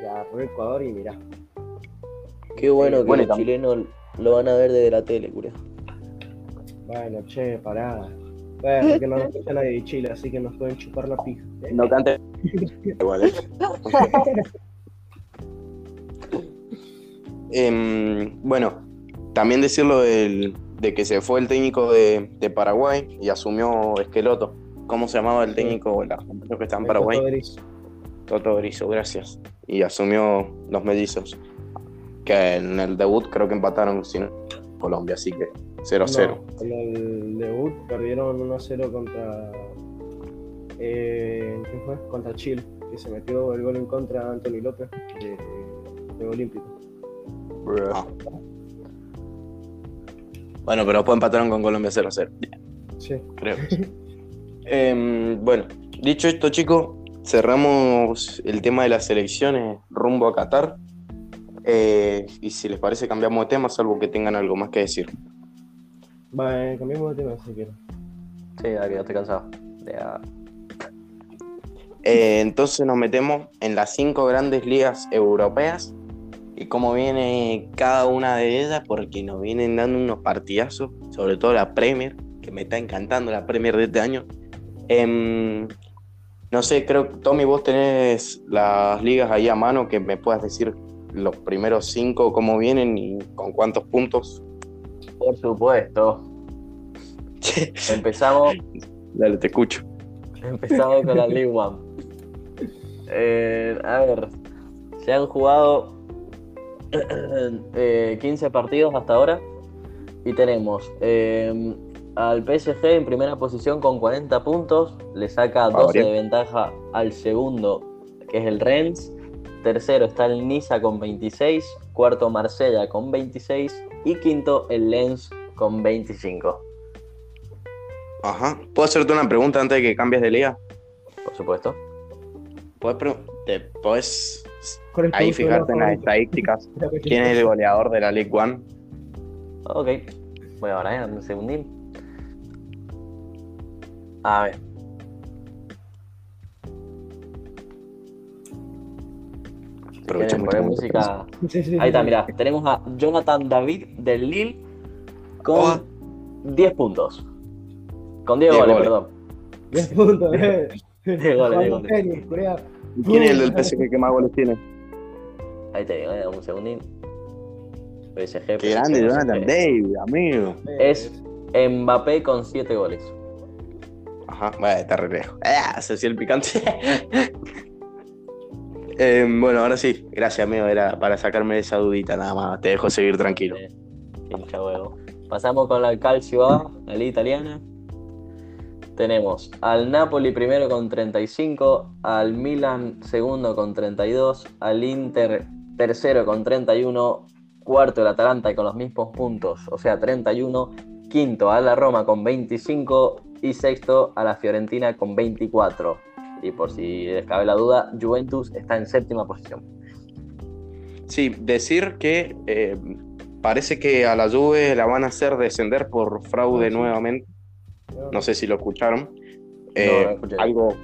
Y agarró Ecuador y mirá. Qué bueno que Bueno, los chilenos lo van a ver desde la tele, curia. Bueno, che, pará. Bueno, que no nos escucha nadie de Chile, así que nos pueden chupar la pija. ¿eh? No cante. Igual, ¿eh? *laughs* Em, bueno, también decirlo del- de que se fue el técnico de, de Paraguay y asumió Esqueloto. ¿Cómo se llamaba el técnico el argentino que está en Paraguay? Toto Berizzo. Toto gracias. Y asumió los mellizos. Que en el debut creo que empataron sin Colombia, así que 0-0. No, el debut perdieron 1-0 contra. Eh, ¿Qué fue? Contra Chile, que se metió el gol en contra de Anthony López de, de Olímpico. Ah. Bueno, pero después empataron con Colombia 0-0. Sí. creo. *laughs* Em, bueno, dicho esto, chicos, cerramos el tema de las elecciones rumbo a Qatar. Eh, y si les parece, cambiamos de tema, salvo que tengan algo más que decir. Vale, cambiemos de tema si quieren. Sí, ya que ya estoy cansado. Ya. Eh, entonces nos metemos en las cinco grandes ligas europeas y cómo viene cada una de ellas, porque nos vienen dando unos partidazos, sobre todo la Premier, que me está encantando la Premier de este año. Em, no sé, creo que Tommy, vos tenés las ligas ahí a mano que me puedas decir los primeros cinco cómo vienen y con cuántos puntos. Por supuesto. Empezamos, Dale, te escucho. empezamos con la *laughs* League One. Eh, a ver, se han jugado eh, 15 partidos hasta ahora y tenemos eh, al PSG en primera posición con 40 puntos, le saca 12 de bien. ventaja al segundo, que es el Rennes. Tercero está el Niza con 26, cuarto Marsella con 26 y quinto el Lens con 25. Ajá. ¿Puedo hacerte una pregunta antes de que cambies de liga? Por supuesto. ¿Puedes, pre- te, podés ¿Cuál es tu ahí fijarte en las estadísticas? *laughs* ¿Quién es el goleador de la League One? Ok. Voy ahora, ¿eh? Dame un segundín. A ver. Quieren mucho música. Ahí está, sí. mirá. Tenemos a Jonathan David del Lille con Oh. 10 puntos. Con 10 10 goles, goles. perdón. 10 puntos, eh. *laughs* Diez goles, diez Juan goles. Genio, Corea. ¿Y ¿Quién es el del PSG que más goles tiene? Ahí te digo, eh, un segundín. PSG, Qué grande PSG. Jonathan David, amigo. Es Mbappé con 7 goles. Ajá, bueno, está re lejos. *laughs* Ah, se hacía el picante. Eh, bueno, ahora sí, gracias amigo, era para sacarme esa dudita nada más. Te dejo seguir tranquilo. Eh, hincha huevo. Pasamos con la Calcio A, la liga italiana. Tenemos al Napoli primero con 35, al Milan segundo con 32, al Inter tercero con 31, cuarto el Atalanta con los mismos puntos, o sea 31, quinto a la Roma con 25 y sexto a la Fiorentina con 24. Y por si les cabe la duda, Juventus está en séptima posición. Sí, decir que eh, parece que a la Juve la van a hacer descender por fraude Ah, nuevamente. No sé si lo escucharon. Eh, no algo,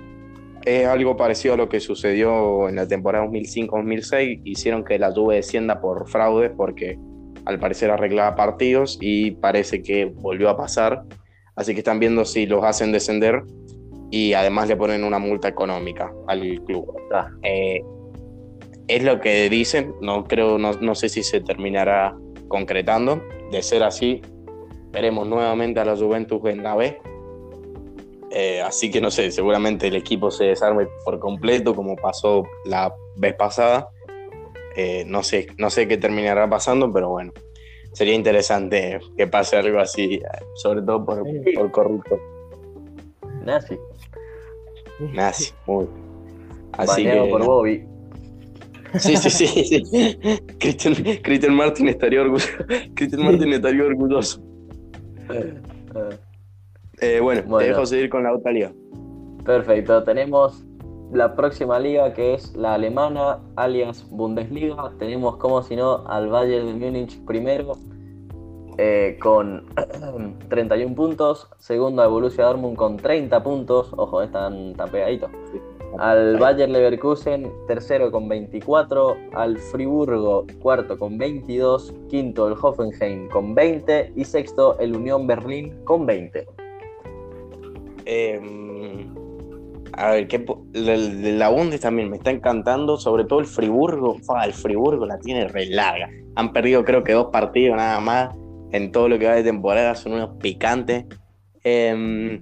es algo parecido a lo que sucedió en la temporada 2005-2006. Hicieron que la Juve descienda por fraude porque al parecer arreglaba partidos y parece que volvió a pasar. Así que están viendo si los hacen descender y además le ponen una multa económica al club. Ah, Eh, es lo que dicen, no creo, no, no sé si se terminará concretando. De ser así, veremos nuevamente a la Juventus en la B. Eh, así que no sé, seguramente el equipo se desarme por completo, como pasó la vez pasada. Eh, no, sé, no sé qué terminará pasando, pero bueno, sería interesante que pase algo así, eh, sobre todo por, por corrupto. nazi. Nazi, muy. Así Baneado que. por Bobby. Sí, sí, sí. sí. Christian, Christian Martin estaría orgulloso. Christian Martin estaría orgulloso. Eh, bueno, Bueno. te dejo seguir con la otra liga. Perfecto, tenemos la próxima liga que es la alemana, alias Bundesliga. Tenemos como si no al Bayern de Múnich primero eh, con *clears throat* 31 puntos, segundo al Borussia Dortmund con 30 puntos, ojo, están tan pegaditos. Al Bayer Leverkusen, tercero con 24, al Friburgo, cuarto con 22, quinto el Hoffenheim con 20 y sexto el Unión Berlín con 20. Eh, a ver, ¿qué la, la Bundes también me está encantando, sobre todo el Friburgo. Fa, el Friburgo la tiene re larga. Han perdido creo que dos partidos nada más en todo lo que va de temporada, son unos picantes. Eh,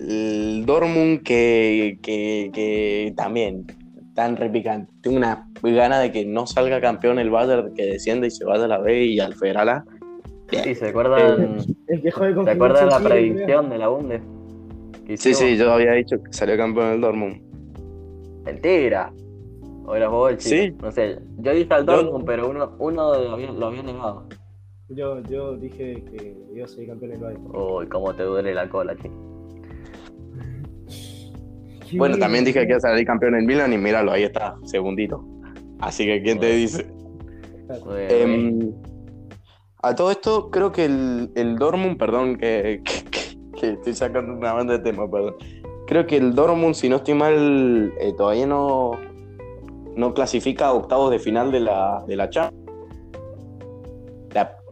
el Dortmund que, que, que también tan re picante. Tengo una gana de que no salga campeón el Bayern, que descienda y se vaya a la B y al Federal A. Sí, ¿se acuerdan, El que juegue con ¿se acuerdan la predicción de la Bundes? Sí, sí, yo había dicho que salió campeón el Dortmund. Mentira. O eras vos el chico. Sí. No sé, yo dije al Yo- Dortmund, pero uno, uno lo, había, lo había negado. Yo, yo dije que iba a ser campeón del Bayern. Uy, cómo te duele la cola, chico. Qué *laughs* Bueno, bien. también dije que iba a salir campeón en Milan y míralo, ahí está, segundito. Así que, ¿quién te dice? Bueno, Em, a todo esto, creo que el, el Dortmund, perdón, que, *laughs* que- que- que estoy sacando una banda de tema, perdón. Creo que el Dortmund, si no estoy mal, eh, todavía no, no clasifica a octavos de final de la, de la Champions.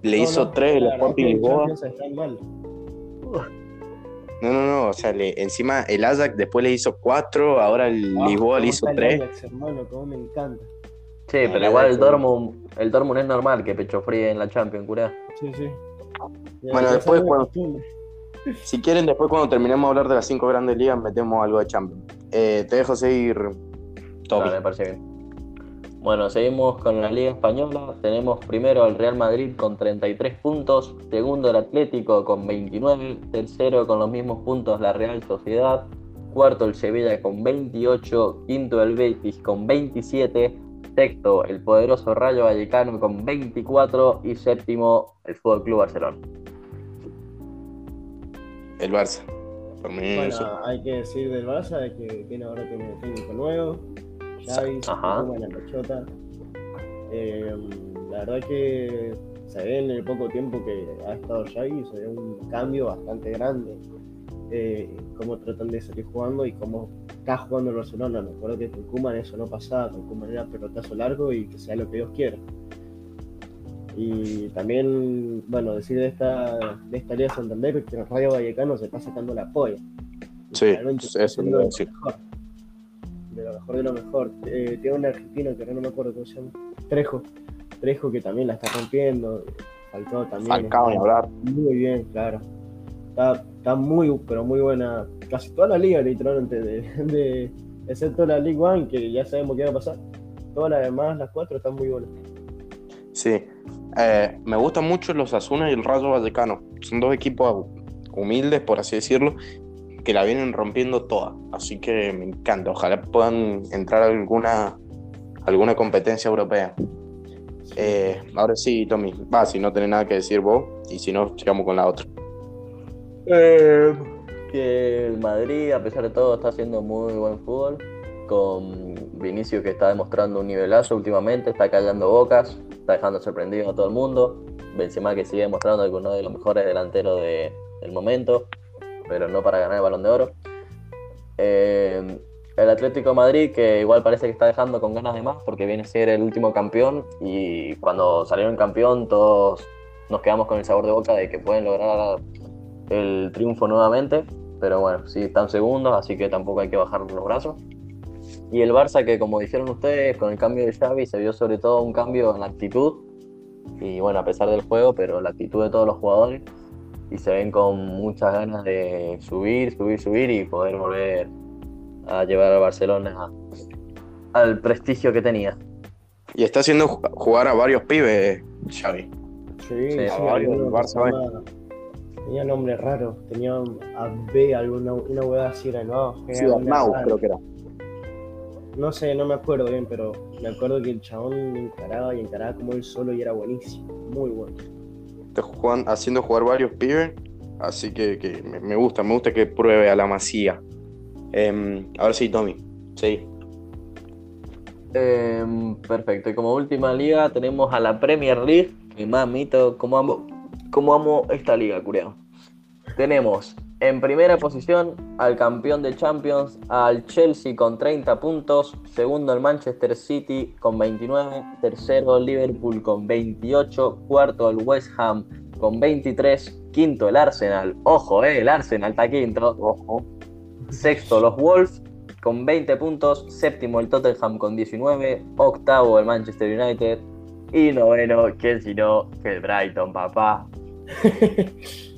Le No, hizo no, tres el Sporting Lisboa. No, no, no, o sea, le- encima el Ajax después le hizo cuatro, ahora el Ah, Lisboa le hizo tres. Ajax, hermano, cómo me encanta. Sí, pero igual el Dortmund, el Dortmund es normal que pecho fríe en la Champions, curá. Sí, sí. Bueno, después cuando-. *laughs* Si quieren, después cuando terminemos de hablar de las cinco grandes ligas, metemos algo de Champions. Eh, te dejo seguir, Toby. Dale, me parece bien. Bueno, seguimos con la Liga Española. Tenemos primero al Real Madrid con 33 puntos, segundo el Atlético con 29, tercero con los mismos puntos la Real Sociedad, cuarto el Sevilla con 28, quinto el Betis con 27, sexto el poderoso Rayo Vallecano con 24 y séptimo el Fútbol Club Barcelona. El Barça. Por mí, eso. Bueno, hay que decir del Barça de que tiene ahora tiene técnico nuevo, La. Eh, la verdad que se ve en el poco tiempo que ha estado Xavi, se ve un cambio bastante grande. Eh, cómo tratan de salir jugando y cómo está jugando el Barcelona. Me acuerdo que con Koeman eso no pasaba, con Koeman era pelotazo largo y que sea lo que Dios quiera. Y también, bueno, decir de esta, de esta Liga Santander que el Rayo Vallecano se está sacando la polla. Sí, eso lo iba a decir. mejor. Lo mejor de lo mejor. Eh, tiene un argentino que ahora no me acuerdo cómo se llama. Trejo. Trejo que también la está rompiendo. Falcao también. Falcao, ni está hablar. Muy bien, claro. Está, está muy, pero muy buena. Casi toda la liga, literalmente. De, de- excepto la League One, que ya sabemos qué va a pasar. Todas las demás, las cuatro, están muy buenas. Sí. Eh, me gustan mucho los Asuna y el Rayo Vallecano. Son dos equipos humildes, por así decirlo, que la vienen rompiendo toda. Así que me encanta. Ojalá puedan entrar a alguna, alguna competencia europea. Eh, ahora sí, Tommy. Va, si no tenés nada que decir vos, y si no, sigamos con la otra. que el Madrid, a pesar de todo, está haciendo muy buen fútbol. Con Vinicius que está demostrando un nivelazo últimamente, está callando bocas, está dejando sorprendido a todo el mundo. Benzema que sigue demostrando que uno de los mejores delanteros de- del momento, pero no para ganar el Balón de Oro. Eh, el Atlético de Madrid que igual parece que está dejando con ganas de más porque viene a ser el último campeón y cuando salieron campeón todos nos quedamos con el sabor de boca de que pueden lograr el triunfo nuevamente, pero bueno, sí están segundos, así que tampoco hay que bajar los brazos. Y el Barça que como dijeron ustedes, con el cambio de Xavi se vio sobre todo un cambio en la actitud, y bueno, a pesar del juego, pero la actitud de todos los jugadores, y se ven con muchas ganas de subir, subir, subir y poder volver a llevar al Barcelona al prestigio que tenía. Y está haciendo ju- jugar a varios pibes, Xavi. Sí, Sí, sí, a varios del Barça, Tenía nombre raro, tenía a B, alguna una hueá así era, no. Sí, Arnau, creo que era. No sé, no me acuerdo bien, pero me acuerdo que el chabón encaraba y encaraba como él solo y era buenísimo, muy bueno. Haciendo jugar varios pibes, así que, me gusta, me gusta que pruebe a la masía. Em, ahora sí, Tommy, sí. Em, perfecto. Y como última liga tenemos a la Premier League. Que mamito, como amo, como amo esta liga, curioso. Tenemos en primera posición al campeón de Champions, al Chelsea con 30 puntos. Segundo el Manchester City con 29. Tercero el Liverpool con 28. Cuarto el West Ham con 23. Quinto el Arsenal. Ojo, eh, el Arsenal está quinto. Ojo. Sexto los Wolves con 20 puntos, séptimo el Tottenham con 19, octavo el Manchester United y noveno, que si no, que el Brighton, papá. *laughs*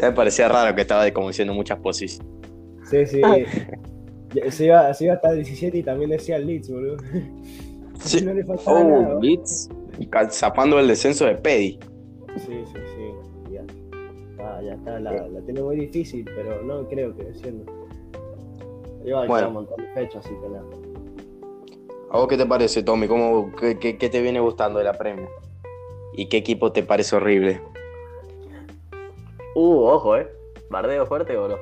Me parecía raro que estaba como diciendo muchas posiciones. Sí, sí. se, iba, se iba hasta el 17 y también decía el Leeds, boludo. Sí. No le faltaba Oh, nada. Leeds zapando el descenso de Pedi. Sí, sí, sí. Ya. Ah, ya está, la, la tiene muy difícil, pero no creo que descienda. Iba a Bueno. un montón de fechas, así que nada. ¿A vos qué te parece, Tommy? ¿Cómo, qué, qué- qué te viene gustando de la Premier? ¿Y qué equipo te parece horrible? Uh, ojo, eh. Bardeo fuerte o no.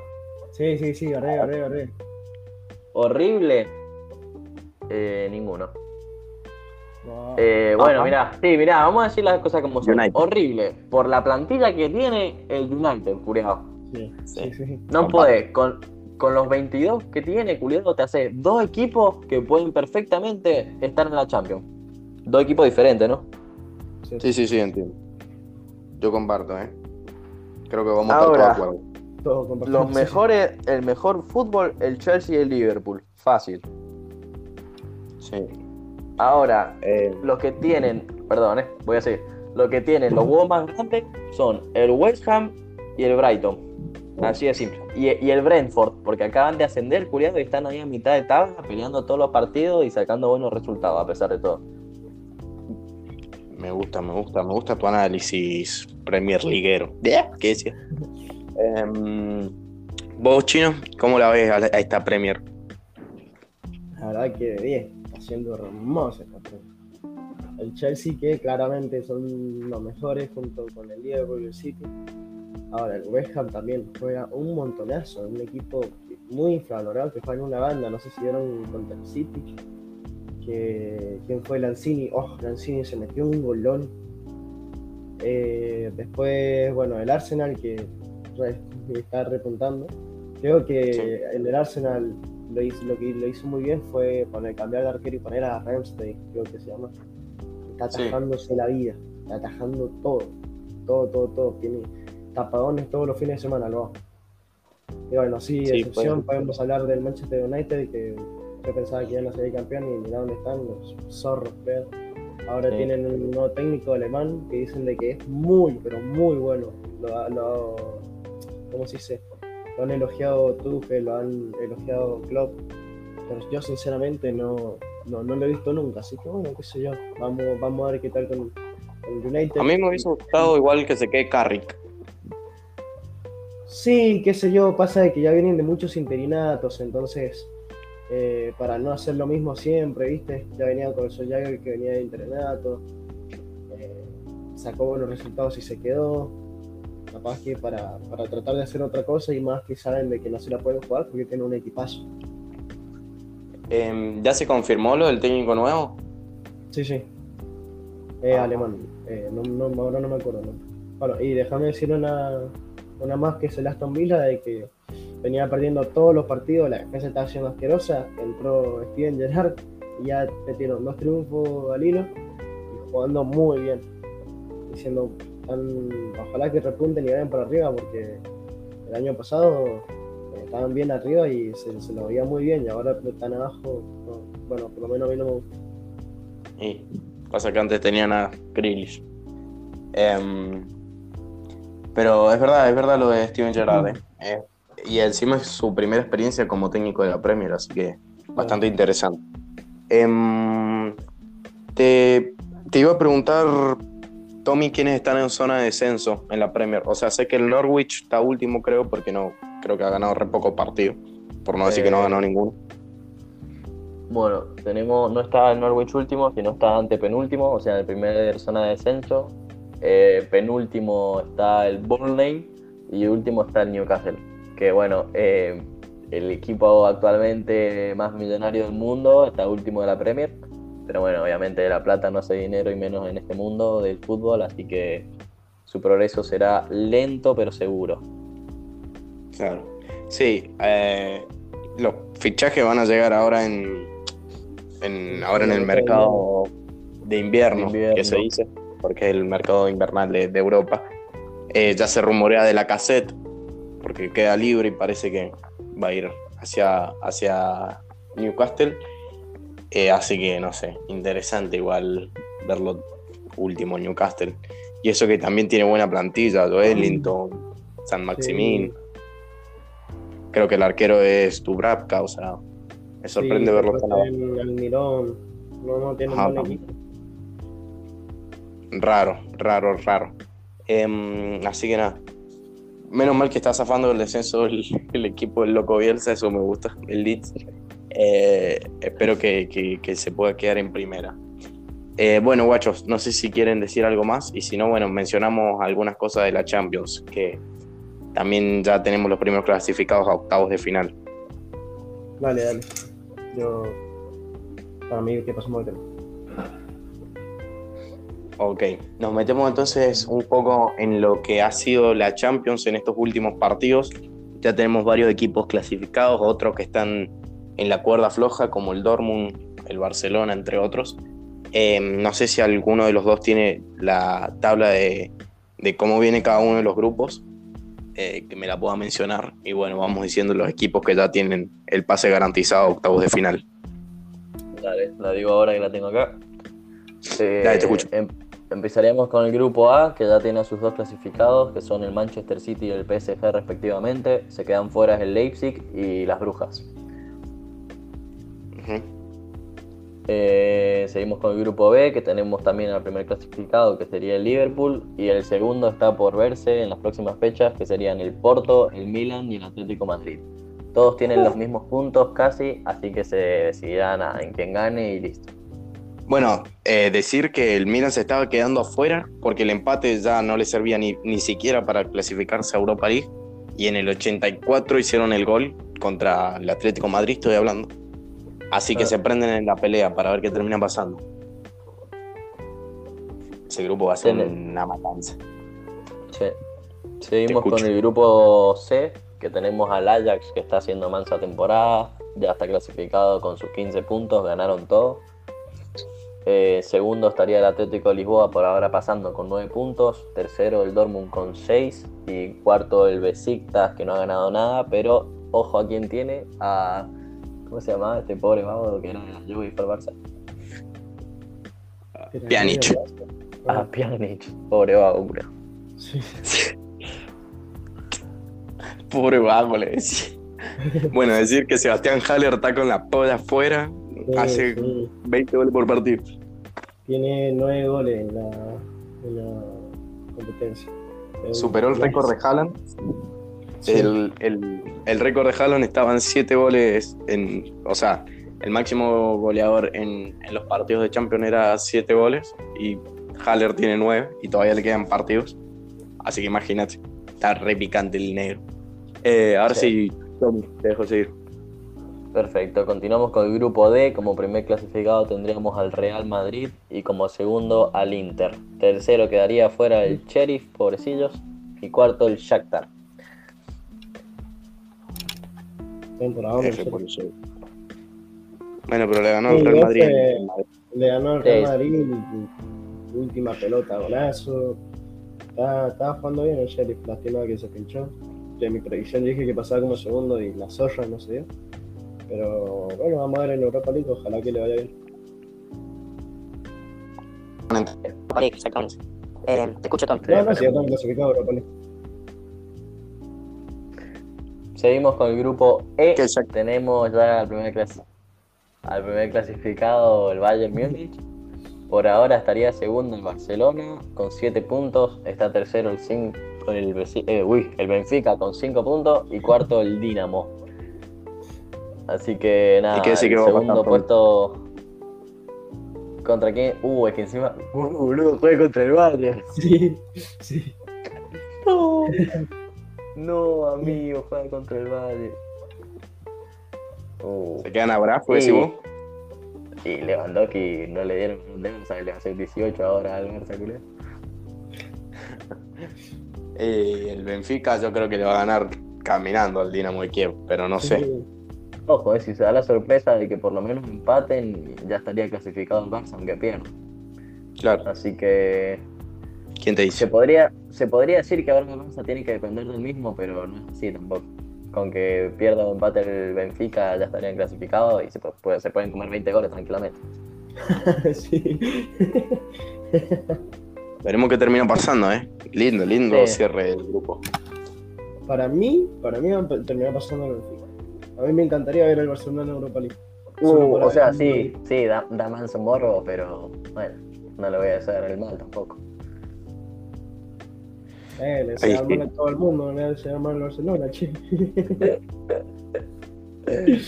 Sí, sí, sí, arre, arre, arre. Horrible. Eh, ninguno. No. Eh, bueno, Ajá. mirá, sí, mirá, vamos a decir las cosas como son. United. Horrible. Por la plantilla que tiene el United, curioso. sí, sí. sí, sí. No podés, con, con los 22 que tiene, culiado, te hace dos equipos que pueden perfectamente estar en la Champions. Dos equipos diferentes, ¿no? sí. Sí, sí, sí, entiendo. Yo comparto, ¿eh? Creo que vamos Ahora. a estar todos de acuerdo. Todo compartido. Los mejores, el mejor fútbol, el Chelsea y el Liverpool. Fácil. Sí. Ahora, Eh, los que tienen, perdón, eh, voy a seguir. Los que tienen los huevos más grandes son el West Ham y el Brighton. Así de simple. Y, y el Brentford, porque acaban de ascender, culiado, y están ahí a mitad de tabla peleando todos los partidos y sacando buenos resultados a pesar de todo. Me gusta, me gusta, me gusta tu análisis Premier Liguero. ¿Qué decía? Em, vos, Chino, ¿cómo la ves a, esta Premier? La verdad que de 10, está siendo hermosa esta Premier. El Chelsea que claramente son los mejores junto con el Liverpool y el City. Ahora el West Ham también juega un montonazo, un equipo muy infravalorado que juega en una banda, no sé si vieron contra el City. Que, ¿Quién fue Lanzini? Oh, Lanzini se metió un golón. Eh, después, bueno, el Arsenal que re- está repuntando. Creo que Sí. en el Arsenal lo, hizo, lo que lo hizo muy bien fue poner, cambiar de arquero y poner a Ramsey, creo que se llama. Está Sí. atajándose la vida, está atajando todo, todo, todo, todo. Tiene tapadones todos los fines de semana, lo Y bueno, sí, Sí, excepción, puede. podemos hablar del Manchester United, que yo pensaba que iban a salir campeón y mira dónde están, los zorros, feos. Ahora Sí. tienen un nuevo técnico alemán que dicen de que es muy, pero muy bueno. Lo, lo, ¿Cómo se dice? Lo han elogiado Tuchel, lo han elogiado Klopp, pero yo sinceramente no, no, no lo he visto nunca, así que bueno, qué sé yo, vamos, vamos a ver qué tal con, con el United. A mí me hubiese gustado igual que se quede Carrick. Sí, qué sé yo, pasa de que ya vienen de muchos interinatos, entonces eh, para no hacer lo mismo siempre, ¿viste? Ya venía con el Jagger que venía de interinato, eh, sacó buenos resultados y se quedó. Capaz que para, para tratar de hacer otra cosa y más que saben de que no se la pueden jugar porque tienen un equipazo. Em, ¿Ya se confirmó lo del técnico nuevo? Sí, sí. Eh, Ah. alemán. Eh, no, no, ahora no me acuerdo. ¿no? Bueno, y déjame decir una, una más que es el Aston Villa, de que venía perdiendo todos los partidos, la defensa estaba siendo asquerosa, entró Steven Gerrard y ya metieron dos triunfos al hilo y jugando muy bien. Diciendo, tan, ojalá que repunten y vayan para arriba porque el año pasado eh, estaban bien arriba y se, se lo veía muy bien y ahora están abajo. no, bueno, por lo menos a mí no me gusta. Y pasa que antes tenían a Grealish. Em, pero es verdad, es verdad lo de Steven Gerrard. Eh, y encima es su primera experiencia como técnico de la Premier, así que bastante interesante. Em, te, te iba a preguntar, Tommy, ¿quiénes están en zona de descenso en la Premier? O sea, sé que el Norwich está último, creo, porque no creo que ha ganado re poco partido. Por no decir que no ha Eh, ganado ninguno. Bueno, tenemos, no está el Norwich último, sino está antepenúltimo, o sea, en el primer zona de descenso. Eh, penúltimo está el Burnley y último está el Newcastle. Que bueno, eh, el equipo actualmente más millonario del mundo está último de la Premier. Pero bueno, obviamente la plata no hace dinero y menos en este mundo del fútbol, así que su progreso será lento pero seguro. Claro. Sí, eh, los fichajes van a llegar ahora en, en- ahora en el mercado de invierno, Invierno. que se dice, porque es el mercado invernal de, de Europa. Eh, ya se rumorea de la cassette, porque queda libre y parece que va a ir hacia, hacia Newcastle. Eh, así que no sé, interesante igual verlo último Newcastle. Y eso que también tiene buena plantilla, Joelinton, San Maximín. Creo que el arquero es Dubravka, o sea, me sorprende Sí, verlo tan abajo. Almirón. No, no tiene Ajá. buen equipo. Raro, raro, raro. Em, así que nada. Menos mal que está zafando el descenso el, equipo del Loco Bielsa, eso me gusta, el Leeds. Eh, espero que, que- se pueda quedar en primera. Eh, bueno, guachos, no sé si quieren decir algo más y si no, bueno, mencionamos algunas cosas de la Champions, que también ya tenemos los primeros clasificados a octavos de final. Dale, dale. Yo. Para mí, que pasamos de tema. Ok, nos metemos entonces un poco en lo que ha sido la Champions en estos últimos partidos. Ya tenemos varios equipos clasificados, otros que están en la cuerda floja, como el Dortmund, el Barcelona, entre otros. Eh, no sé si alguno de los dos tiene la tabla de, de cómo viene cada uno de los grupos, eh, que me la pueda mencionar. Y bueno, vamos diciendo los equipos que ya tienen el pase garantizado a octavos de final. Dale, la digo ahora que la tengo acá. Eh, Dale, te escucho. em- empezaríamos con el grupo A, que ya tiene a sus dos clasificados, que son el Manchester City y el PSG respectivamente. Se quedan fuera el Leipzig y las Brujas. Eh, seguimos con el grupo B, que tenemos también al primer clasificado, que sería el Liverpool, y el segundo está por verse en las próximas fechas, que serían el Porto, el Milan y el Atlético Madrid. Todos tienen los mismos puntos casi, así que se decidirán en quién gane y listo. Bueno, eh, decir que el Milan se estaba quedando afuera porque el empate ya no le servía ni, ni siquiera para clasificarse a Europa League y en el 84 hicieron el gol contra el Atlético Madrid, estoy hablando. Así que se prenden en la pelea para ver qué termina pasando. Ese grupo va a ser una matanza. Sí. Seguimos con el grupo C, que tenemos al Ajax, que está haciendo mansa temporada, ya está clasificado con sus 15 puntos, ganaron todo. Eh, segundo estaría el Atlético de Lisboa por ahora pasando con 9 puntos. Tercero el Dortmund con 6. Y cuarto el Besiktas que no ha ganado nada. Pero ojo a quién tiene. A, ¿Cómo se llamaba este pobre vago que era de la Juve y fue al Barça? Pjanic. Ah, Pjanic. Pobre vago, creo. Sí. *laughs* Pobre vago, le decía. Bueno, decir que Sebastián Haller está con la polla afuera, hace sí. 20 goles por partido. Tiene nueve goles en la, en la competencia. Superó el récord de Haaland. Sí. El, el- el récord de Haaland estaban 7 goles en. O sea, el máximo goleador en, en los partidos de Champions era 7 goles y Haller tiene 9 y todavía le quedan partidos. Así que imagínate, está re picante el negro. Eh, ahora sí, Tommy, te dejo seguir. Perfecto, continuamos con el grupo D. Como primer clasificado tendríamos al Real Madrid y como segundo al Inter. Tercero quedaría fuera el Sheriff, pobrecillos. Y cuarto el Shakhtar. F por eso. Bueno, pero le ganó el Real Madrid. Le ganó el. Real Madrid. Última pelota, golazo. Estaba, estaba jugando bien el Sheriff, lástima que se pinchó. De mi predicción dije que pasaba como segundo y la zorra no se dio. Pero bueno, vamos a ver en Europa League, ojalá que le vaya bien. Europa League, exactamente. Eh, te escucho, Tom. No, no, si ya están clasificados a Europa League. Seguimos con el grupo E. Tenemos ya al primer, clasi- al primer clasificado el Bayern Múnich. Por ahora estaría segundo el Barcelona con 7 puntos. Está tercero el, el, eh, uy, el Benfica con 5 puntos. Y cuarto el Dinamo. Así que nada, que que segundo puesto. ¿Contra quién? Uh, es que encima. Uh, boludo, juega contra el Bayern. Sí, sí. No, no, amigo, juega contra el Bayern. Uh. ¿Se quedan abrazo, decís Sí. vos? Y Lewandowski no le dieron un dedo, ¿sabes? Le va a hacer 18 ahora al Barça, culé. *laughs* Eh, el Benfica yo creo que le va a ganar caminando al Dinamo de Kiev, pero no sé. Sí. Ojo, eh, si se da la sorpresa de que por lo menos empaten, ya estaría clasificado el Barça, aunque pierda. Claro, Así que ¿quién te se dice? podría, se podría decir que ahora el Barça tiene que depender del mismo, pero no es así tampoco. Con que pierda o empate el Benfica, ya estarían clasificados y se, pu- puede- se pueden comer 20 goles tranquilamente. *laughs* sí. *laughs* Veremos qué termina pasando, ¿eh? Lindo, lindo Sí. cierre del grupo. Para mí, para mí va a terminar pasando el Benfica. A mí me encantaría ver al Barcelona en Europa League. Uh, o sea, sí, sí, da, da manso morbo, pero bueno, no le voy a hacer el mal tampoco. Eh, le se sí. mal a todo el mundo, le se mal al Barcelona, che. *laughs*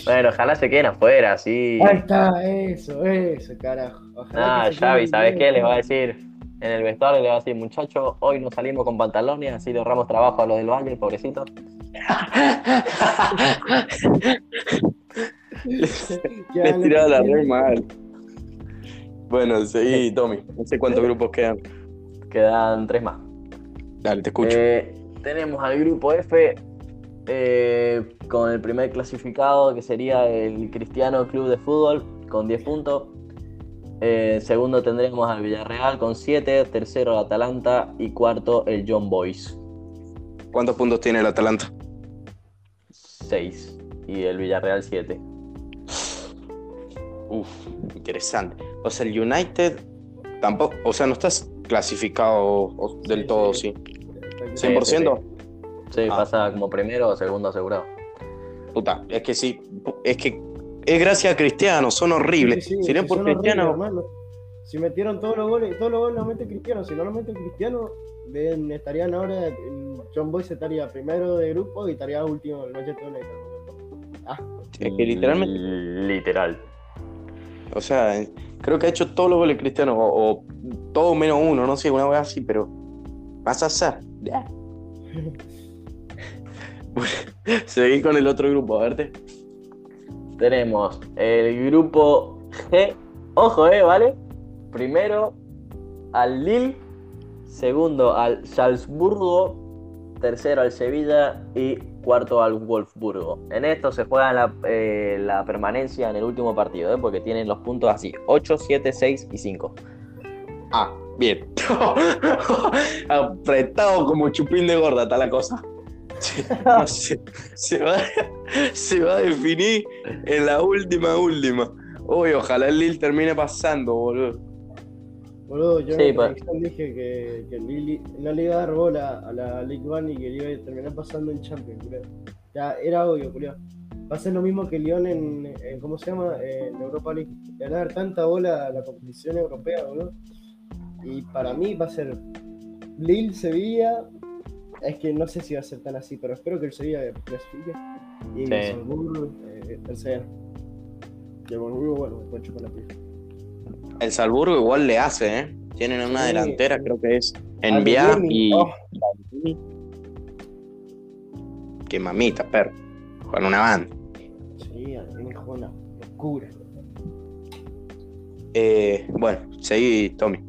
Bueno, ojalá se queden afuera, sí. Ahí está, eso, eso, carajo. Ojalá Ah, Xavi, ¿sabes bien. qué? Les va a decir en el vestuario, le va a decir, muchachos, hoy no salimos con pantalones, así le ahorramos trabajo a los del Valle, pobrecito. Lo tiraba que la quieren. re mal. Bueno, seguí, Tommy. No sé cuántos grupos quedan. Quedan tres más. Dale, te escucho. Eh, tenemos al grupo F eh, con el primer clasificado que sería el Cristiano Club de Fútbol con 10 puntos. Eh, segundo tendremos al Villarreal con 7, tercero el Atalanta y cuarto el John Boys ¿Cuántos puntos tiene el Atalanta? 6 y el Villarreal 7. Uf, interesante. O sea, el United tampoco, o sea, no estás clasificado del Sí, todo, sí. sí. 100%. Sí, Ah. pasa como primero o segundo asegurado. Puta, es que sí, es que es gracias a Cristiano, son horribles. Sí, sí, sí, si no por Cristiano, horribles, hermano. Si metieron todos los goles, todos los goles los mete Cristiano. Si no los mete Cristiano, ven, estarían ahora. John Boyce estaría primero de grupo y estaría último el Manchester United. Ah, es que literalmente, Literal. o sea, creo que ha hecho todos los goles Cristiano, o, o todo menos uno, no sé, una vez así, pero vas a hacer. *laughs* Seguí con el otro grupo, a verte. Tenemos el grupo G. Ojo, eh, ¿vale? Primero al Lille, segundo al Salzburgo, tercero al Sevilla y cuarto al Wolfsburgo. En esto se juega la, eh, la permanencia en el último partido, ¿eh? porque tienen los puntos así: 8, 7, 6 y 5. Ah, bien. *laughs* Apretado como chupín de gorda está la cosa. No *laughs* sé, se, va, se va a definir en la última, última. Uy, ojalá el Lille termine pasando, boludo. Boludo, yo Sí, en la dije que, que Lili- no le iba a dar bola a la League One y que le iba a terminar pasando en Champions. Ya era obvio, culiao. Va a ser lo mismo que Lyon en, en- ¿cómo se llama? En Europa League. Le van a dar tanta bola a la competición europea, boludo. Y para mí va a ser Lille, Sevilla. Es que no sé si va a ser tan así, pero espero que el Sevilla clasifique. Y Sí. el Salzburgo, eh, tercero. Y el bueno, con chocolate. El Salzburgo igual le hace, ¿eh? Tienen una Sí. delantera, creo que es Enviar Adeyemi, y. oh. Qué mamita, perro. Con una banda. Sí, a mí me juega una locura. Eh, bueno, seguí, Tommy.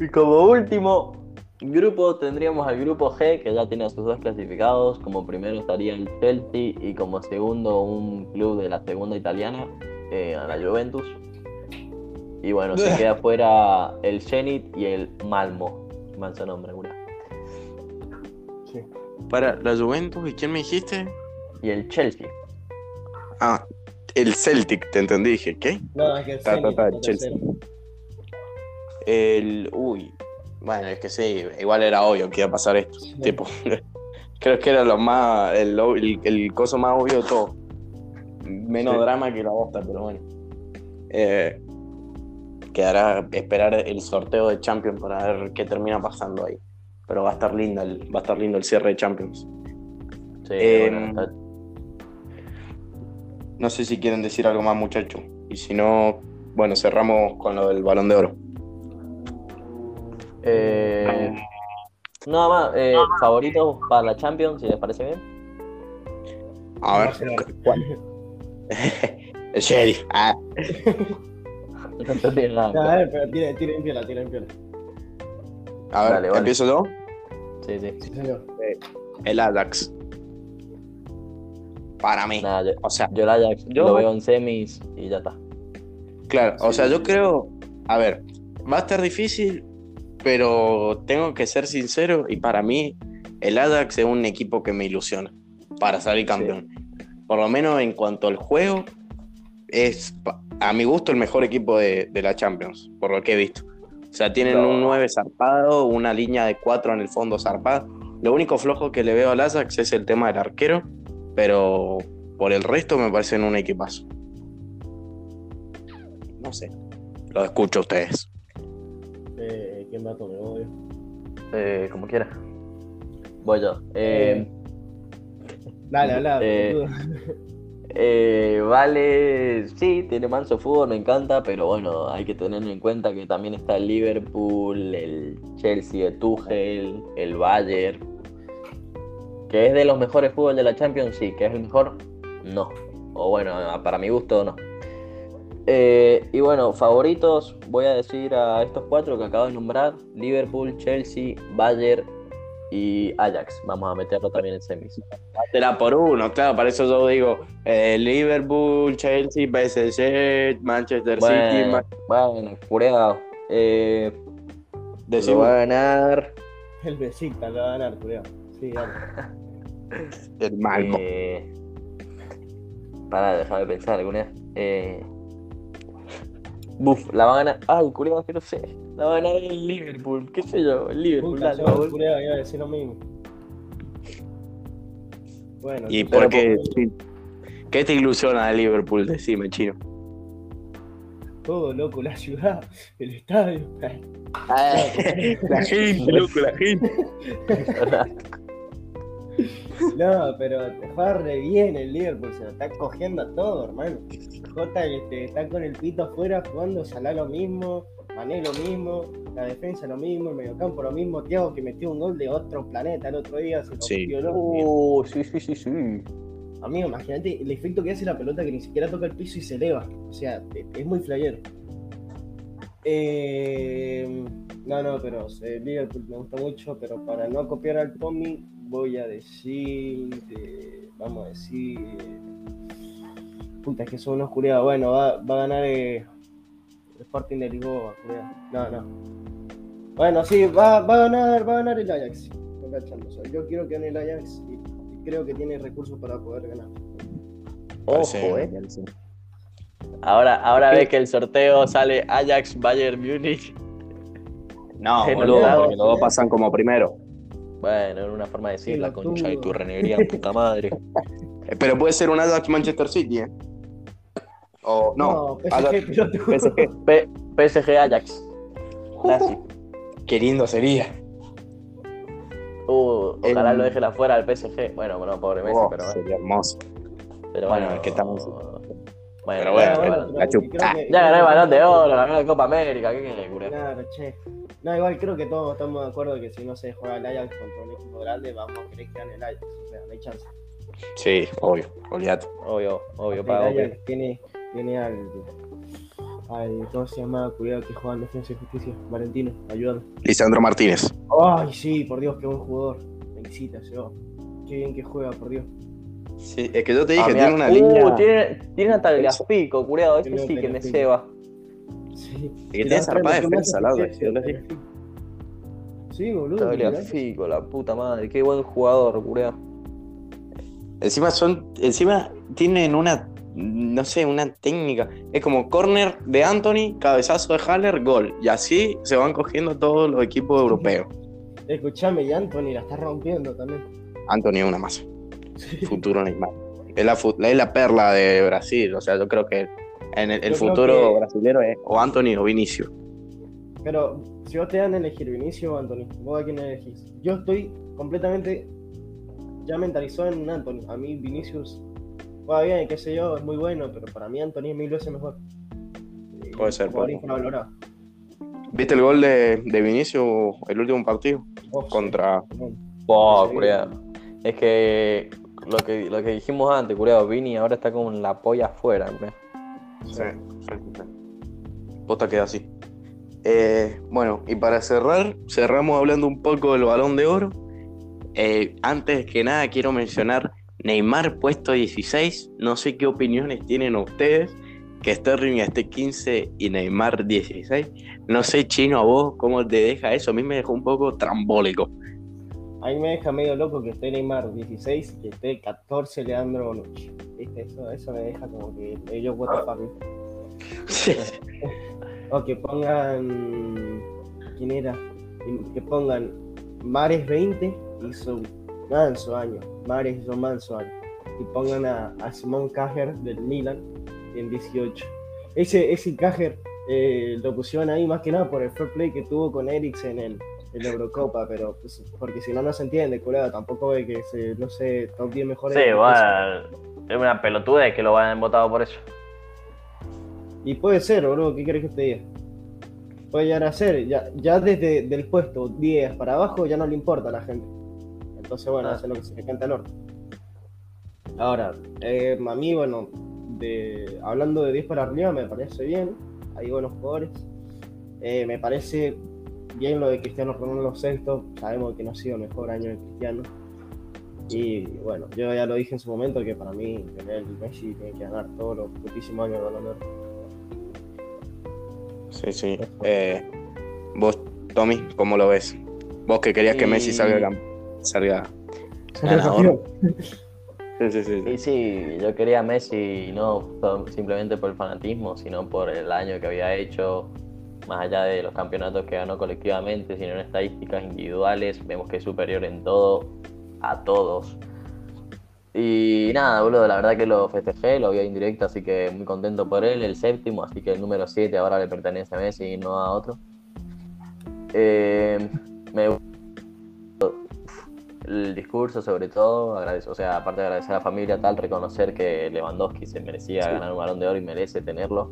Y como último grupo tendríamos al grupo G, que ya tiene a sus dos clasificados. Como primero estaría el Chelsea y como segundo un club de la segunda italiana, eh, a la Juventus. Y bueno, se queda *laughs* fuera el Zenit y el Malmo. Manso nombre, una. Sí. Para la Juventus, ¿y quién me dijiste? Y el Chelsea. Ah, el Celtic, te entendí, dije, ¿qué? No, es que el Ta, Zenit ta, Chelsea. El. Uy. Bueno, es que sí, igual era obvio que iba a pasar esto. Sí. Tipo, *laughs* creo que era lo más. El, el, el coso más obvio de todo. Menos Sí. drama que la bosta, pero bueno. Eh, quedará esperar el sorteo de Champions para ver qué termina pasando ahí. Pero va a estar lindo el, va a estar lindo el cierre de Champions. Sí, Eh, bueno, No sé si quieren decir algo más, muchachos. Y si no, bueno, cerramos con lo del balón de oro. eh, nada más, eh, favoritos para la Champions, si les parece bien. A ver. ¿cuál? *laughs* el Sheriff. Ah, *laughs* *laughs* No entendí nada. A ver, pero tiren, tiren piola, tiren piola. a ver, Dale, vale. empiezo yo. Sí, sí. Sí, señor. El Ajax. Para mí. Nada, yo, O sea, yo el Ajax Yo- lo veo en semis y ya está. claro, o Sí, sea, yo sí. creo, a ver, va a estar difícil, pero tengo que ser sincero y para mí el Ajax es un equipo que me ilusiona para salir campeón. Por lo menos en cuanto al juego, es a mi gusto el mejor equipo de, de la Champions, por lo que he visto. O sea, tienen No. un 9 zarpado, una línea de 4 en el fondo zarpado. Lo único flojo que le veo al Ajax es el tema del arquero, pero por el resto me parecen un equipazo. No sé, lo escucho a ustedes. Eh, ¿Quién va a tomar? Obvio. Eh, como quiera. Voy yo. Eh, Dale, habla. Eh, vale, sí, tiene manso fútbol, me encanta, pero bueno, hay que tener en cuenta que también está el Liverpool, el Chelsea de Tuchel, el Bayern. Que es de los mejores fútbol de la Champions, sí, que es el mejor, no. O bueno, para mi gusto, no. Eh, y bueno, favoritos, voy a decir a estos cuatro que acabo de nombrar: Liverpool, Chelsea, Bayern y Ajax. Vamos a meterlo también en semis. Será por uno, claro, para eso yo digo eh, Liverpool, Chelsea, PSG, Manchester City. Bueno, Ma- bueno, cureado. Eh, lo va a ganar. El besita lo va a ganar, culiao. Sí, *laughs* el Malmo. Eh, para, déjame pensar alguna. Eh, buf, la va a ganar. Ay, cureado, que no sé. La va a ganar el Liverpool. ¿Qué sé yo? El Liverpool. Puta, dale, yo, iba a decir lo mismo. Bueno, ¿Y por qué? ¿Qué te ilusiona de Liverpool? Decime, chino. Todo loco, la ciudad, el estadio. *laughs* la gente, loco, la gente. *laughs* No, pero te juega re bien el Liverpool, se lo está cogiendo a todo, hermano. Jota este, está con el pito afuera jugando, Salah lo mismo, Mané lo mismo, la defensa lo mismo, el mediocampo lo mismo, Thiago que metió un gol de otro planeta el otro día, se lo Sí. loco. Uh, sí, sí, sí, sí. Amigo, imagínate el efecto que hace la pelota que ni siquiera toca el piso y se eleva. O sea, e- es muy flayero. Eh, no, no, pero eh, Liverpool me gusta mucho, pero para no copiar al Tommy, voy a decir. eh, vamos a decir. Puta, es que son unos culiados. Bueno, va, va a ganar eh, Sporting culiao. No, no. Bueno, sí, va, va a ganar, va a ganar el Ajax. Yo quiero que gane el Ajax y, y creo que tiene recursos para poder ganar. Ojo, eh. Ahora, ahora ves que el sorteo sale Ajax Bayern Múnich. No, *laughs* boludo, pelotudo. porque los dos pasan como primero. Bueno, era una forma de decir la concha de tu renería, puta madre. *laughs* Eh, Pero puede ser un Ajax Manchester City, ¿eh? O no, PSG, Ajax pelotudo. PSG. P- PSG Ajax. Clásico. Qué lindo sería. Uh, ojalá El- lo deje afuera al PSG. Bueno, bueno, pobre Messi, Oh, pero bueno. sería hermoso. Pero bueno, bueno, es que estamos- Bueno, Pero bueno, bueno, la bueno. chupa. y creo que- Ya ganó el balón de oro, ganó la Copa América, ¿qué quiere, cura? Claro, che. No, igual creo que todos estamos de acuerdo que si no se juega el Ajax contra un equipo grande, vamos a querer que gane el Ajax. O sea, no hay chance. Sí, obvio, olvídate. Obvio, obvio, el pago. Ajax tiene, tiene al, al. ¿Cómo se llama? Cuidado que juega en Defensa y Justicia. Valentino, ayúdame. Lisandro Martínez. Ay, sí, por Dios, qué buen jugador. Me excita ese oh. Qué bien que juega, por Dios. Sí, es que yo te dije, Ah, tiene mira, una uh, línea. Tiene, tiene a Tagliafico, curado. Ese Tiene a sí que me Tagliafico. ceba. Sí. que tiene zarpada defensa, al lado, Sí, dije. Sí, boludo. Tagliafico, la puta madre. Qué buen jugador, curado. Encima son, encima tienen una, no sé, una técnica. Es como corner de Anthony, cabezazo de Haller, gol. Y así se van cogiendo todos los equipos europeos. Escuchame, y Anthony la está rompiendo también. Anthony es una más. Futuro Neymar. Es la, es la perla de Brasil. O sea, yo creo que En el, futuro que- brasilero es o Anthony o Vinicio. Pero si vos te dan a elegir Vinicio o Anthony, ¿vos a quién elegís? Yo estoy completamente ya mentalizado en Anthony. A mí Vinicius juega bien, qué sé yo, es muy bueno, pero para mí Anthony es mil veces mejor. Puede ser, puede. ¿Viste el gol de, de Vinicio el último partido? Oh, Contra. sí. Oh. Es que lo que lo que dijimos antes, culiao, Vini ahora está con la polla afuera. Sí, sí, sí. Posta queda así. Eh, bueno, y para cerrar, cerramos hablando un poco del balón de oro. Eh, antes que nada, quiero mencionar Neymar puesto 16. No sé qué opiniones tienen ustedes. Que Sterling esté 15 y Neymar 16. No sé, Chino, a vos, ¿cómo te deja eso? A mí me dejó un poco trambólico. A mí me deja medio loco que esté Neymar 16 y que esté 14 Leandro Bonucci. ¿Viste? Eso, eso me deja como que ellos the fuck, ¿viste? O que pongan. ¿Quién era? Que pongan Mares 20 hizo manso año. Mares hizo manso año. Y pongan a, a Simón Cajer del Milan en 18. Ese, ese Cajer eh, lo pusieron ahí más que nada por el fair play que tuvo con Eriksen en, en la Eurocopa, pero pues, porque si no, no se entiende, culado. Tampoco ve que se, no sé, top 10 mejores. Sí, bueno, es una pelotuda que lo hayan votado por eso. Y puede ser, boludo, ¿qué querés que te diga? Puede llegar a ser, ya, ya desde del puesto 10 para abajo ya no le importa a la gente. Entonces, bueno, Ah. hace lo que se le canta al orto. Ahora, eh, a mí, bueno, de, hablando de 10 para arriba, me parece bien. Hay buenos jugadores. Eh, me parece bien lo de Cristiano Ronaldo sexto. Sabemos que no ha sido el mejor año de Cristiano. Y bueno, yo ya lo dije en su momento que para mí Lionel Messi tiene que ganar todos los putísimos años de Balón de Oro. Sí, sí. Eh, vos, Tommy, ¿cómo lo ves? Vos que querías que Messi salga, cam- salga ganador. Sí, sí, sí. Y sí, yo quería a Messi no simplemente por el fanatismo, sino por el año que había hecho, más allá de los campeonatos que ganó colectivamente, sino en estadísticas individuales, vemos que es superior en todo a todos. Y nada, boludo, la verdad que lo festejé, lo vi en directo, así que muy contento por él, el séptimo, así que el número 7 ahora le pertenece a Messi y no a otro. Eh, me el discurso sobre todo, agradece- o sea, aparte de agradecer a la familia, tal, reconocer que Lewandowski se merecía Sí. ganar un balón de oro y merece tenerlo,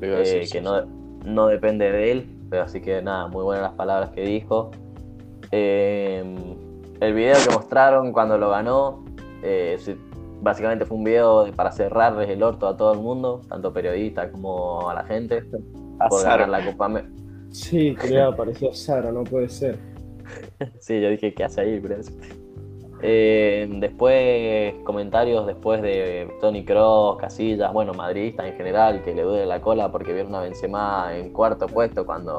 eh, sí, que sí. no, no depende de él, pero así que nada, muy buenas las palabras que dijo. Eh, el video que mostraron cuando lo ganó, eh, básicamente fue un video de- para cerrarles el orto a todo el mundo, tanto periodistas como a la gente, por Azar. ganar la Copa América. Sí, culiado, pareció Sara, no puede ser. *laughs* Sí, yo dije, ¿qué hace ahí? Eh, después, comentarios después de Tony Cross, Casillas, bueno, madridistas en general, que le duele la cola porque vieron a Benzema en cuarto puesto cuando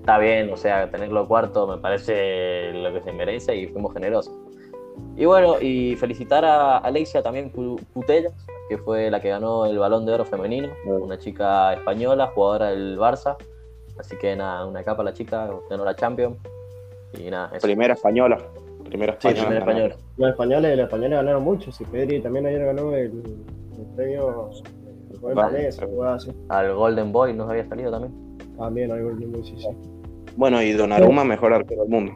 está bien, o sea, tenerlo cuarto me parece lo que se merece y fuimos generosos. Y bueno, y felicitar a Alexia también Pu- Putellas, que fue la que ganó el Balón de Oro femenino, una chica española, jugadora del Barça. Así que nada, una capa la chica, ganó la Champions. Y nada, eso. Primera española. Primera Sí, española. primera española. Los españoles, los españoles ganaron mucho. Si Pedri también ayer ganó el, el premio el Vale. Al Golden Boy nos había salido también. También hay Golden Boy, sí, sí. Bueno, y Donnarumma, mejor arquero del mundo.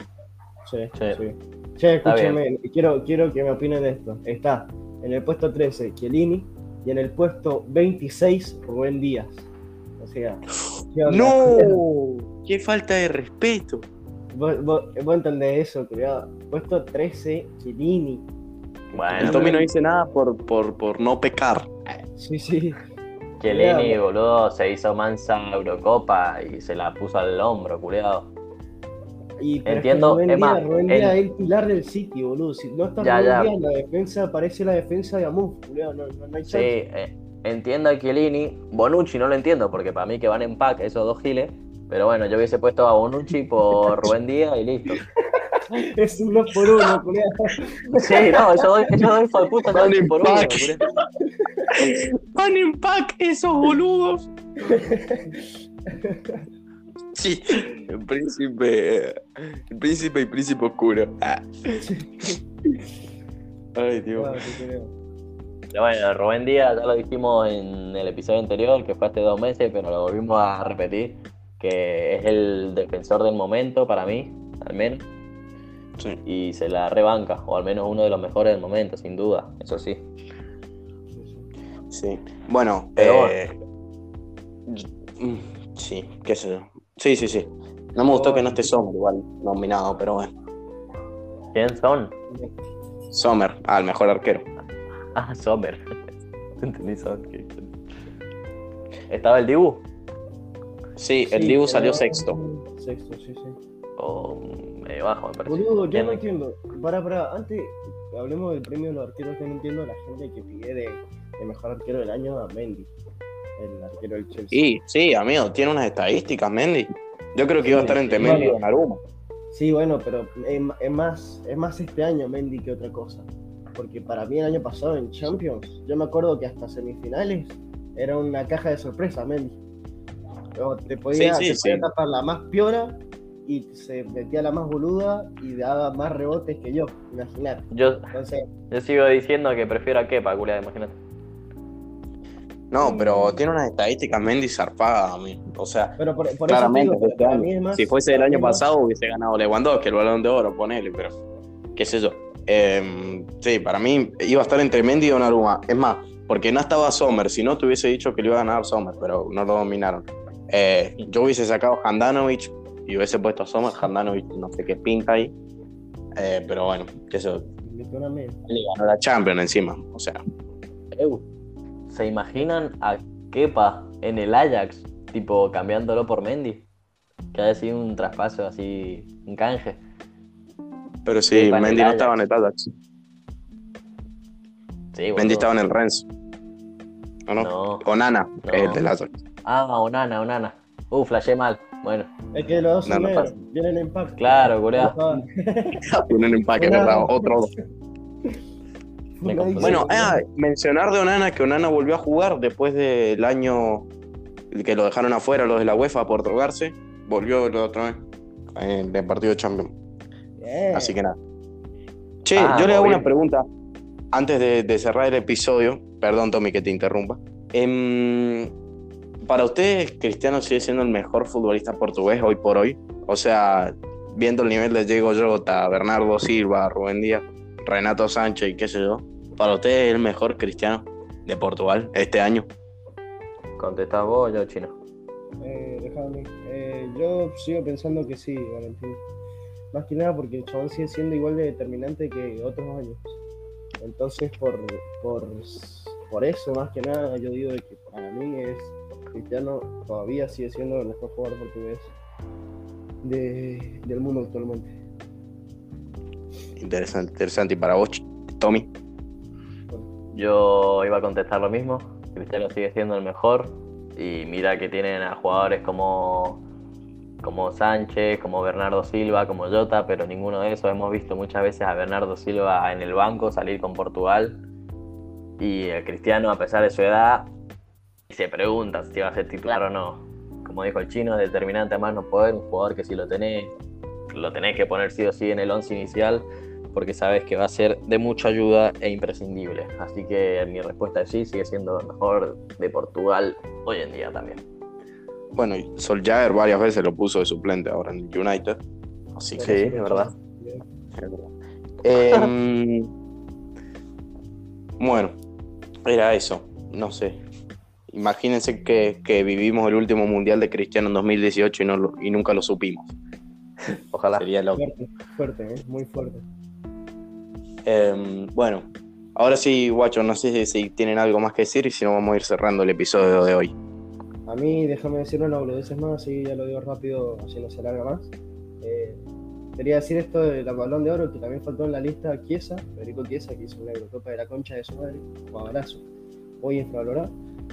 Sí, Sí. sí. Che, escúchame, quiero, quiero que me opinen de esto. Está en el puesto 13 Chiellini y en el puesto 26 Rubén Díaz. O sea. ¡No! *laughs* ¡Qué falta de respeto! Vos, vos, vos entendés eso, cuidado. Puesto 13 Chiellini. Bueno, El Tommy no dice nada por, por, por no pecar. Sí, sí. Chiellini, boludo, se hizo mansa Eurocopa y se la puso al hombro, culeado. Y, es que Entiendo, Rubén es más, Díaz, el- es pilar del City, boludo. Si no está Ya, Rubén ya. Díaz, la defensa parece la defensa de Amuf, culiao, no, no, no hay Sí, chance. eh, entiendo a Chiellini. Bonucci no lo entiendo porque para mí que van en pack esos dos giles. Pero bueno, yo hubiese puesto a Bonucci por *laughs* Rubén Díaz y listo. Es uno por uno, culiao. Sí, no, esos dos, esos dos hijos de puta están en por uno. ¡Van en pack esos boludos! Sí, el príncipe. El príncipe y príncipe oscuro. Ah. Ay, Dios. Culiao. Pero bueno, Rubén Díaz ya lo dijimos en el episodio anterior, que fue hace dos meses, pero lo volvimos a repetir, que es el defensor del momento para mí, al menos. Sí. Y se la rebanca, o al menos uno de los mejores del momento, sin duda, eso sí. Sí. Bueno, Pero eh, sí, qué sé yo. Sí, sí, sí. No me gustó que no esté Sommer igual nominado, pero bueno. ¿Quién son? Sommer, al mejor arquero. Ah, Sommer. *laughs* Entendí Sommer. ¿Estaba el Dibu? Sí, el Sí, salió sexto. Sexto, sí, sí. O medio bajo, me parece. Boludo, yo no entiendo. Para, para, antes hablemos del premio de los arqueros, que no entiendo a la gente que pide de, de mejor arquero del año a Mendy, el arquero del Chelsea. Y sí, amigo, tiene unas estadísticas, Mendy. Yo creo que iba a estar entre Mendy y Donnarumma. Sí, bueno, pero es, es más, es más este año Mendy que otra cosa. Porque para mí el año pasado en Champions, yo me acuerdo que hasta semifinales era una caja de sorpresa Mendy. Te podía, Sí, sí, te podía tapar la más piora y se metía la más boluda y daba más rebotes que yo, imagínate. Yo, Entonces, yo sigo diciendo que prefiero a Kepa, culiada, imagínate. No, pero tiene unas estadísticas Mendy zarpadas, amigo. O sea, pero por, por claramente eso te digo, este año. mí más- si fuese el año mí más- pasado hubiese ganado Lewandowski, el balón de oro, ponele, pero qué sé yo. Eh, sí, para mí iba a estar entre Mendy y Donnarumma. Es más, porque no estaba Sommer, si no te hubiese dicho que le iba a ganar Sommer, pero no lo dominaron. Eh, yo hubiese sacado Handanovic y hubiese puesto a Sommer, Handanovic no sé qué pinta ahí. Eh, pero bueno, media. Le ganó la Champions encima, o sea. ¿Se imaginan a Kepa en el Ajax, tipo cambiándolo por Mendy? Que haya sido un traspaso así, un canje. Pero sí, Kepa Mendy no estaba en el Ajax. Sí. Mendy estaba en el Rennes. ¿O no? No. Onana, No. es el del Ajax. Ah, Onana, Onana. Uh, flashé mal. Bueno, Es que los dos No, son no vienen en pack. claro. Ah, Tienen empaque, Onana. ¿verdad? Otro dos. Me. Bueno, ah, mencionar de Onana que Onana volvió a jugar después del año que lo dejaron afuera los de la UEFA por drogarse. Volvió la otra vez en el partido de Champions. Así que nada. Che, Ah, yo le hago una pregunta antes de, de cerrar el episodio. Perdón, Tommy, que te interrumpa. Em, para ustedes, Cristiano sigue siendo el mejor futbolista portugués hoy por hoy. O sea, viendo el nivel de Diego Jota, Bernardo Silva, Rubén Díaz, Renato Sánchez y qué sé yo. Para ustedes es el mejor Cristiano de Portugal este año. ¿Contestás vos o yo, chino? Eh, déjame. Eh, yo sigo pensando que sí, Valentín. Más que nada porque el chabón sigue siendo igual de determinante que otros años. Entonces, por, por, por eso, más que nada, yo digo de que para mí es Cristiano todavía sigue siendo el mejor jugador portugués de- del mundo actualmente. Interesante, interesante. Y para vos, Tommy. Yo iba a contestar lo mismo. Cristiano sigue siendo el mejor. Y mira que tienen a jugadores como, como Sánchez, como Bernardo Silva, como Jota, pero ninguno de esos. Hemos visto muchas veces a Bernardo Silva en el banco salir con Portugal. Y el Cristiano, a pesar de su edad, se pregunta si va a ser titular o no. Como dijo el chino, es determinante a más no poder. Un jugador que si lo tenés, lo tenés que poner sí o sí en el once inicial porque sabes que va a ser de mucha ayuda e imprescindible. Así que mi respuesta es sí, sigue siendo el mejor de Portugal hoy en día también. Bueno, y Solskjaer varias veces lo puso de suplente ahora en el United. Así que Sí, es verdad. Em, *laughs* bueno, era eso. No sé. Imagínense que, que vivimos el último mundial de Cristiano en 2018 y, no lo- y nunca lo supimos. *laughs* Ojalá. Sería loco. Fuerte, fuerte, ¿eh? muy fuerte. Em, bueno, ahora sí, guacho, no sé si, si tienen algo más que decir y si no, vamos a ir cerrando el episodio de hoy. A mí, déjame decir una boludeces más, así ya lo digo rápido, así no se alarga más. Eh, quería decir esto del balón de oro, que también faltó en la lista Chiesa, Federico Chiesa, que hizo una Eurocopa de la concha de su madre, jugadorazo, muy infravalorado.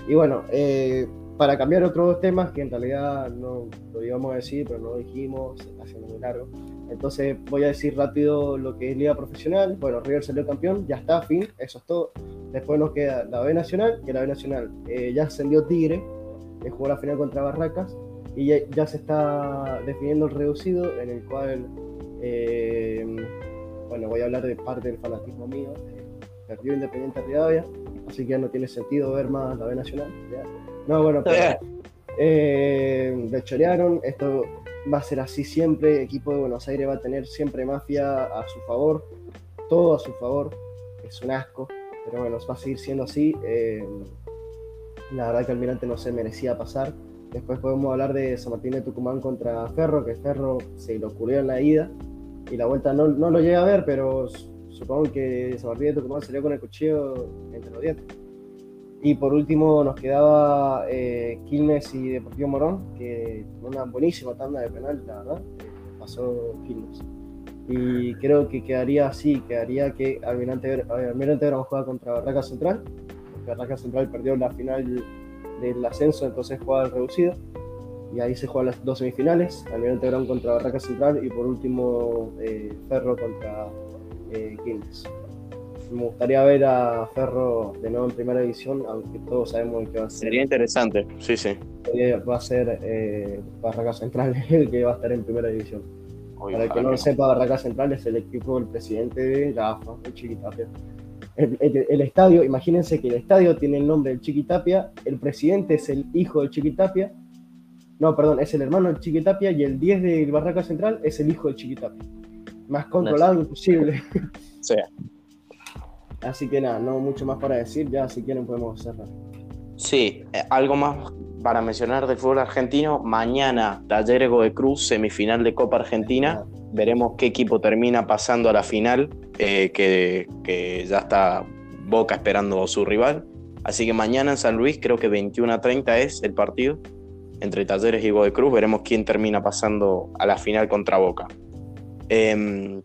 Y bueno, eh, para cambiar otros temas que en realidad no lo íbamos a decir, pero no lo dijimos, se está haciendo muy largo. Entonces voy a decir rápido lo que es Liga Profesional. Bueno, River salió campeón, ya está, fin, eso es todo. Después nos queda la B Nacional, que la B Nacional eh, ya ascendió Tigre, que jugó la final contra Barracas, y ya, ya se está definiendo el reducido, en el cual, eh, bueno, voy a hablar de parte del fanatismo mío. eh, perdió Independiente Rivadavia, así que ya no tiene sentido ver más la B Nacional. ¿ya? No, bueno, *laughs* pero, eh, le chorearon, esto va a ser así siempre, el equipo de Buenos Aires va a tener siempre mafia a su favor, todo a su favor, es un asco, pero bueno, va a seguir siendo así. eh, la verdad que Almirante no se merecía pasar. Después podemos hablar de San Martín de Tucumán contra Ferro, que Ferro se le ocurrió en la ida y la vuelta no, no lo llega a ver, pero supongo que de Tucumán salió con el cuchillo entre los dientes. Y por último nos quedaba eh, Quilmes y Deportivo Morón, que una buenísima tanda de penal, la verdad, eh, pasó Quilmes. Y creo que quedaría así, quedaría que Almirante, Almirante Brown juega contra Barraca Central, porque Barraca Central perdió la final del ascenso, entonces juega el reducido. Y ahí se juegan las dos semifinales, Almirante Brown contra Barraca Central y por último eh, Ferro contra eh. Me gustaría ver a Ferro de nuevo en primera división, aunque todos sabemos que va a ser, Sería interesante, sí, sí. va a ser eh, Barraca Central *laughs* el que va a estar en primera división. Para el que no lo sepa, Barraca Central es el equipo del presidente de la AFA, el Chiquitapia. El, el- el estadio, imagínense que el estadio tiene el nombre del Chiquitapia, el presidente es el hijo del Chiquitapia, no, perdón, es el hermano del Chiquitapia y el 10 del Barraca Central es el hijo del Chiquitapia. Más controlado imposible. *laughs* Sí. Así que nada, no mucho más para decir, ya si quieren podemos cerrar. Sí, eh, algo más para mencionar del fútbol argentino. Mañana, Talleres de Cruz, semifinal de Copa Argentina. Veremos qué equipo termina pasando a la final, eh, que, que ya está Boca esperando a su rival. Así que mañana en San Luis, creo que 21 a 30 es el partido entre Talleres y de Cruz. Veremos quién termina pasando a la final contra Boca. Em,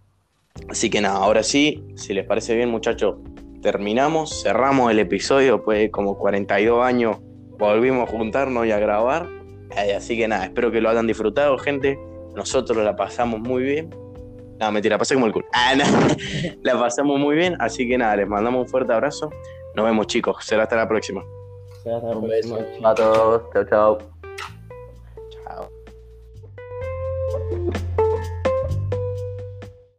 así que nada, ahora sí, si les parece bien, muchachos, terminamos, cerramos el episodio, después de como 42 años volvimos a juntarnos y a grabar. Eh, así que nada, espero que lo hayan disfrutado, gente. Nosotros la pasamos muy bien. No, mentira, pasé como el culo. Ah, no. *laughs* la pasamos muy bien, así que nada, les mandamos un fuerte abrazo. Nos vemos, chicos. Será hasta la próxima. Se va a estar Un próxima. beso a todos. Chao, chao. Chao.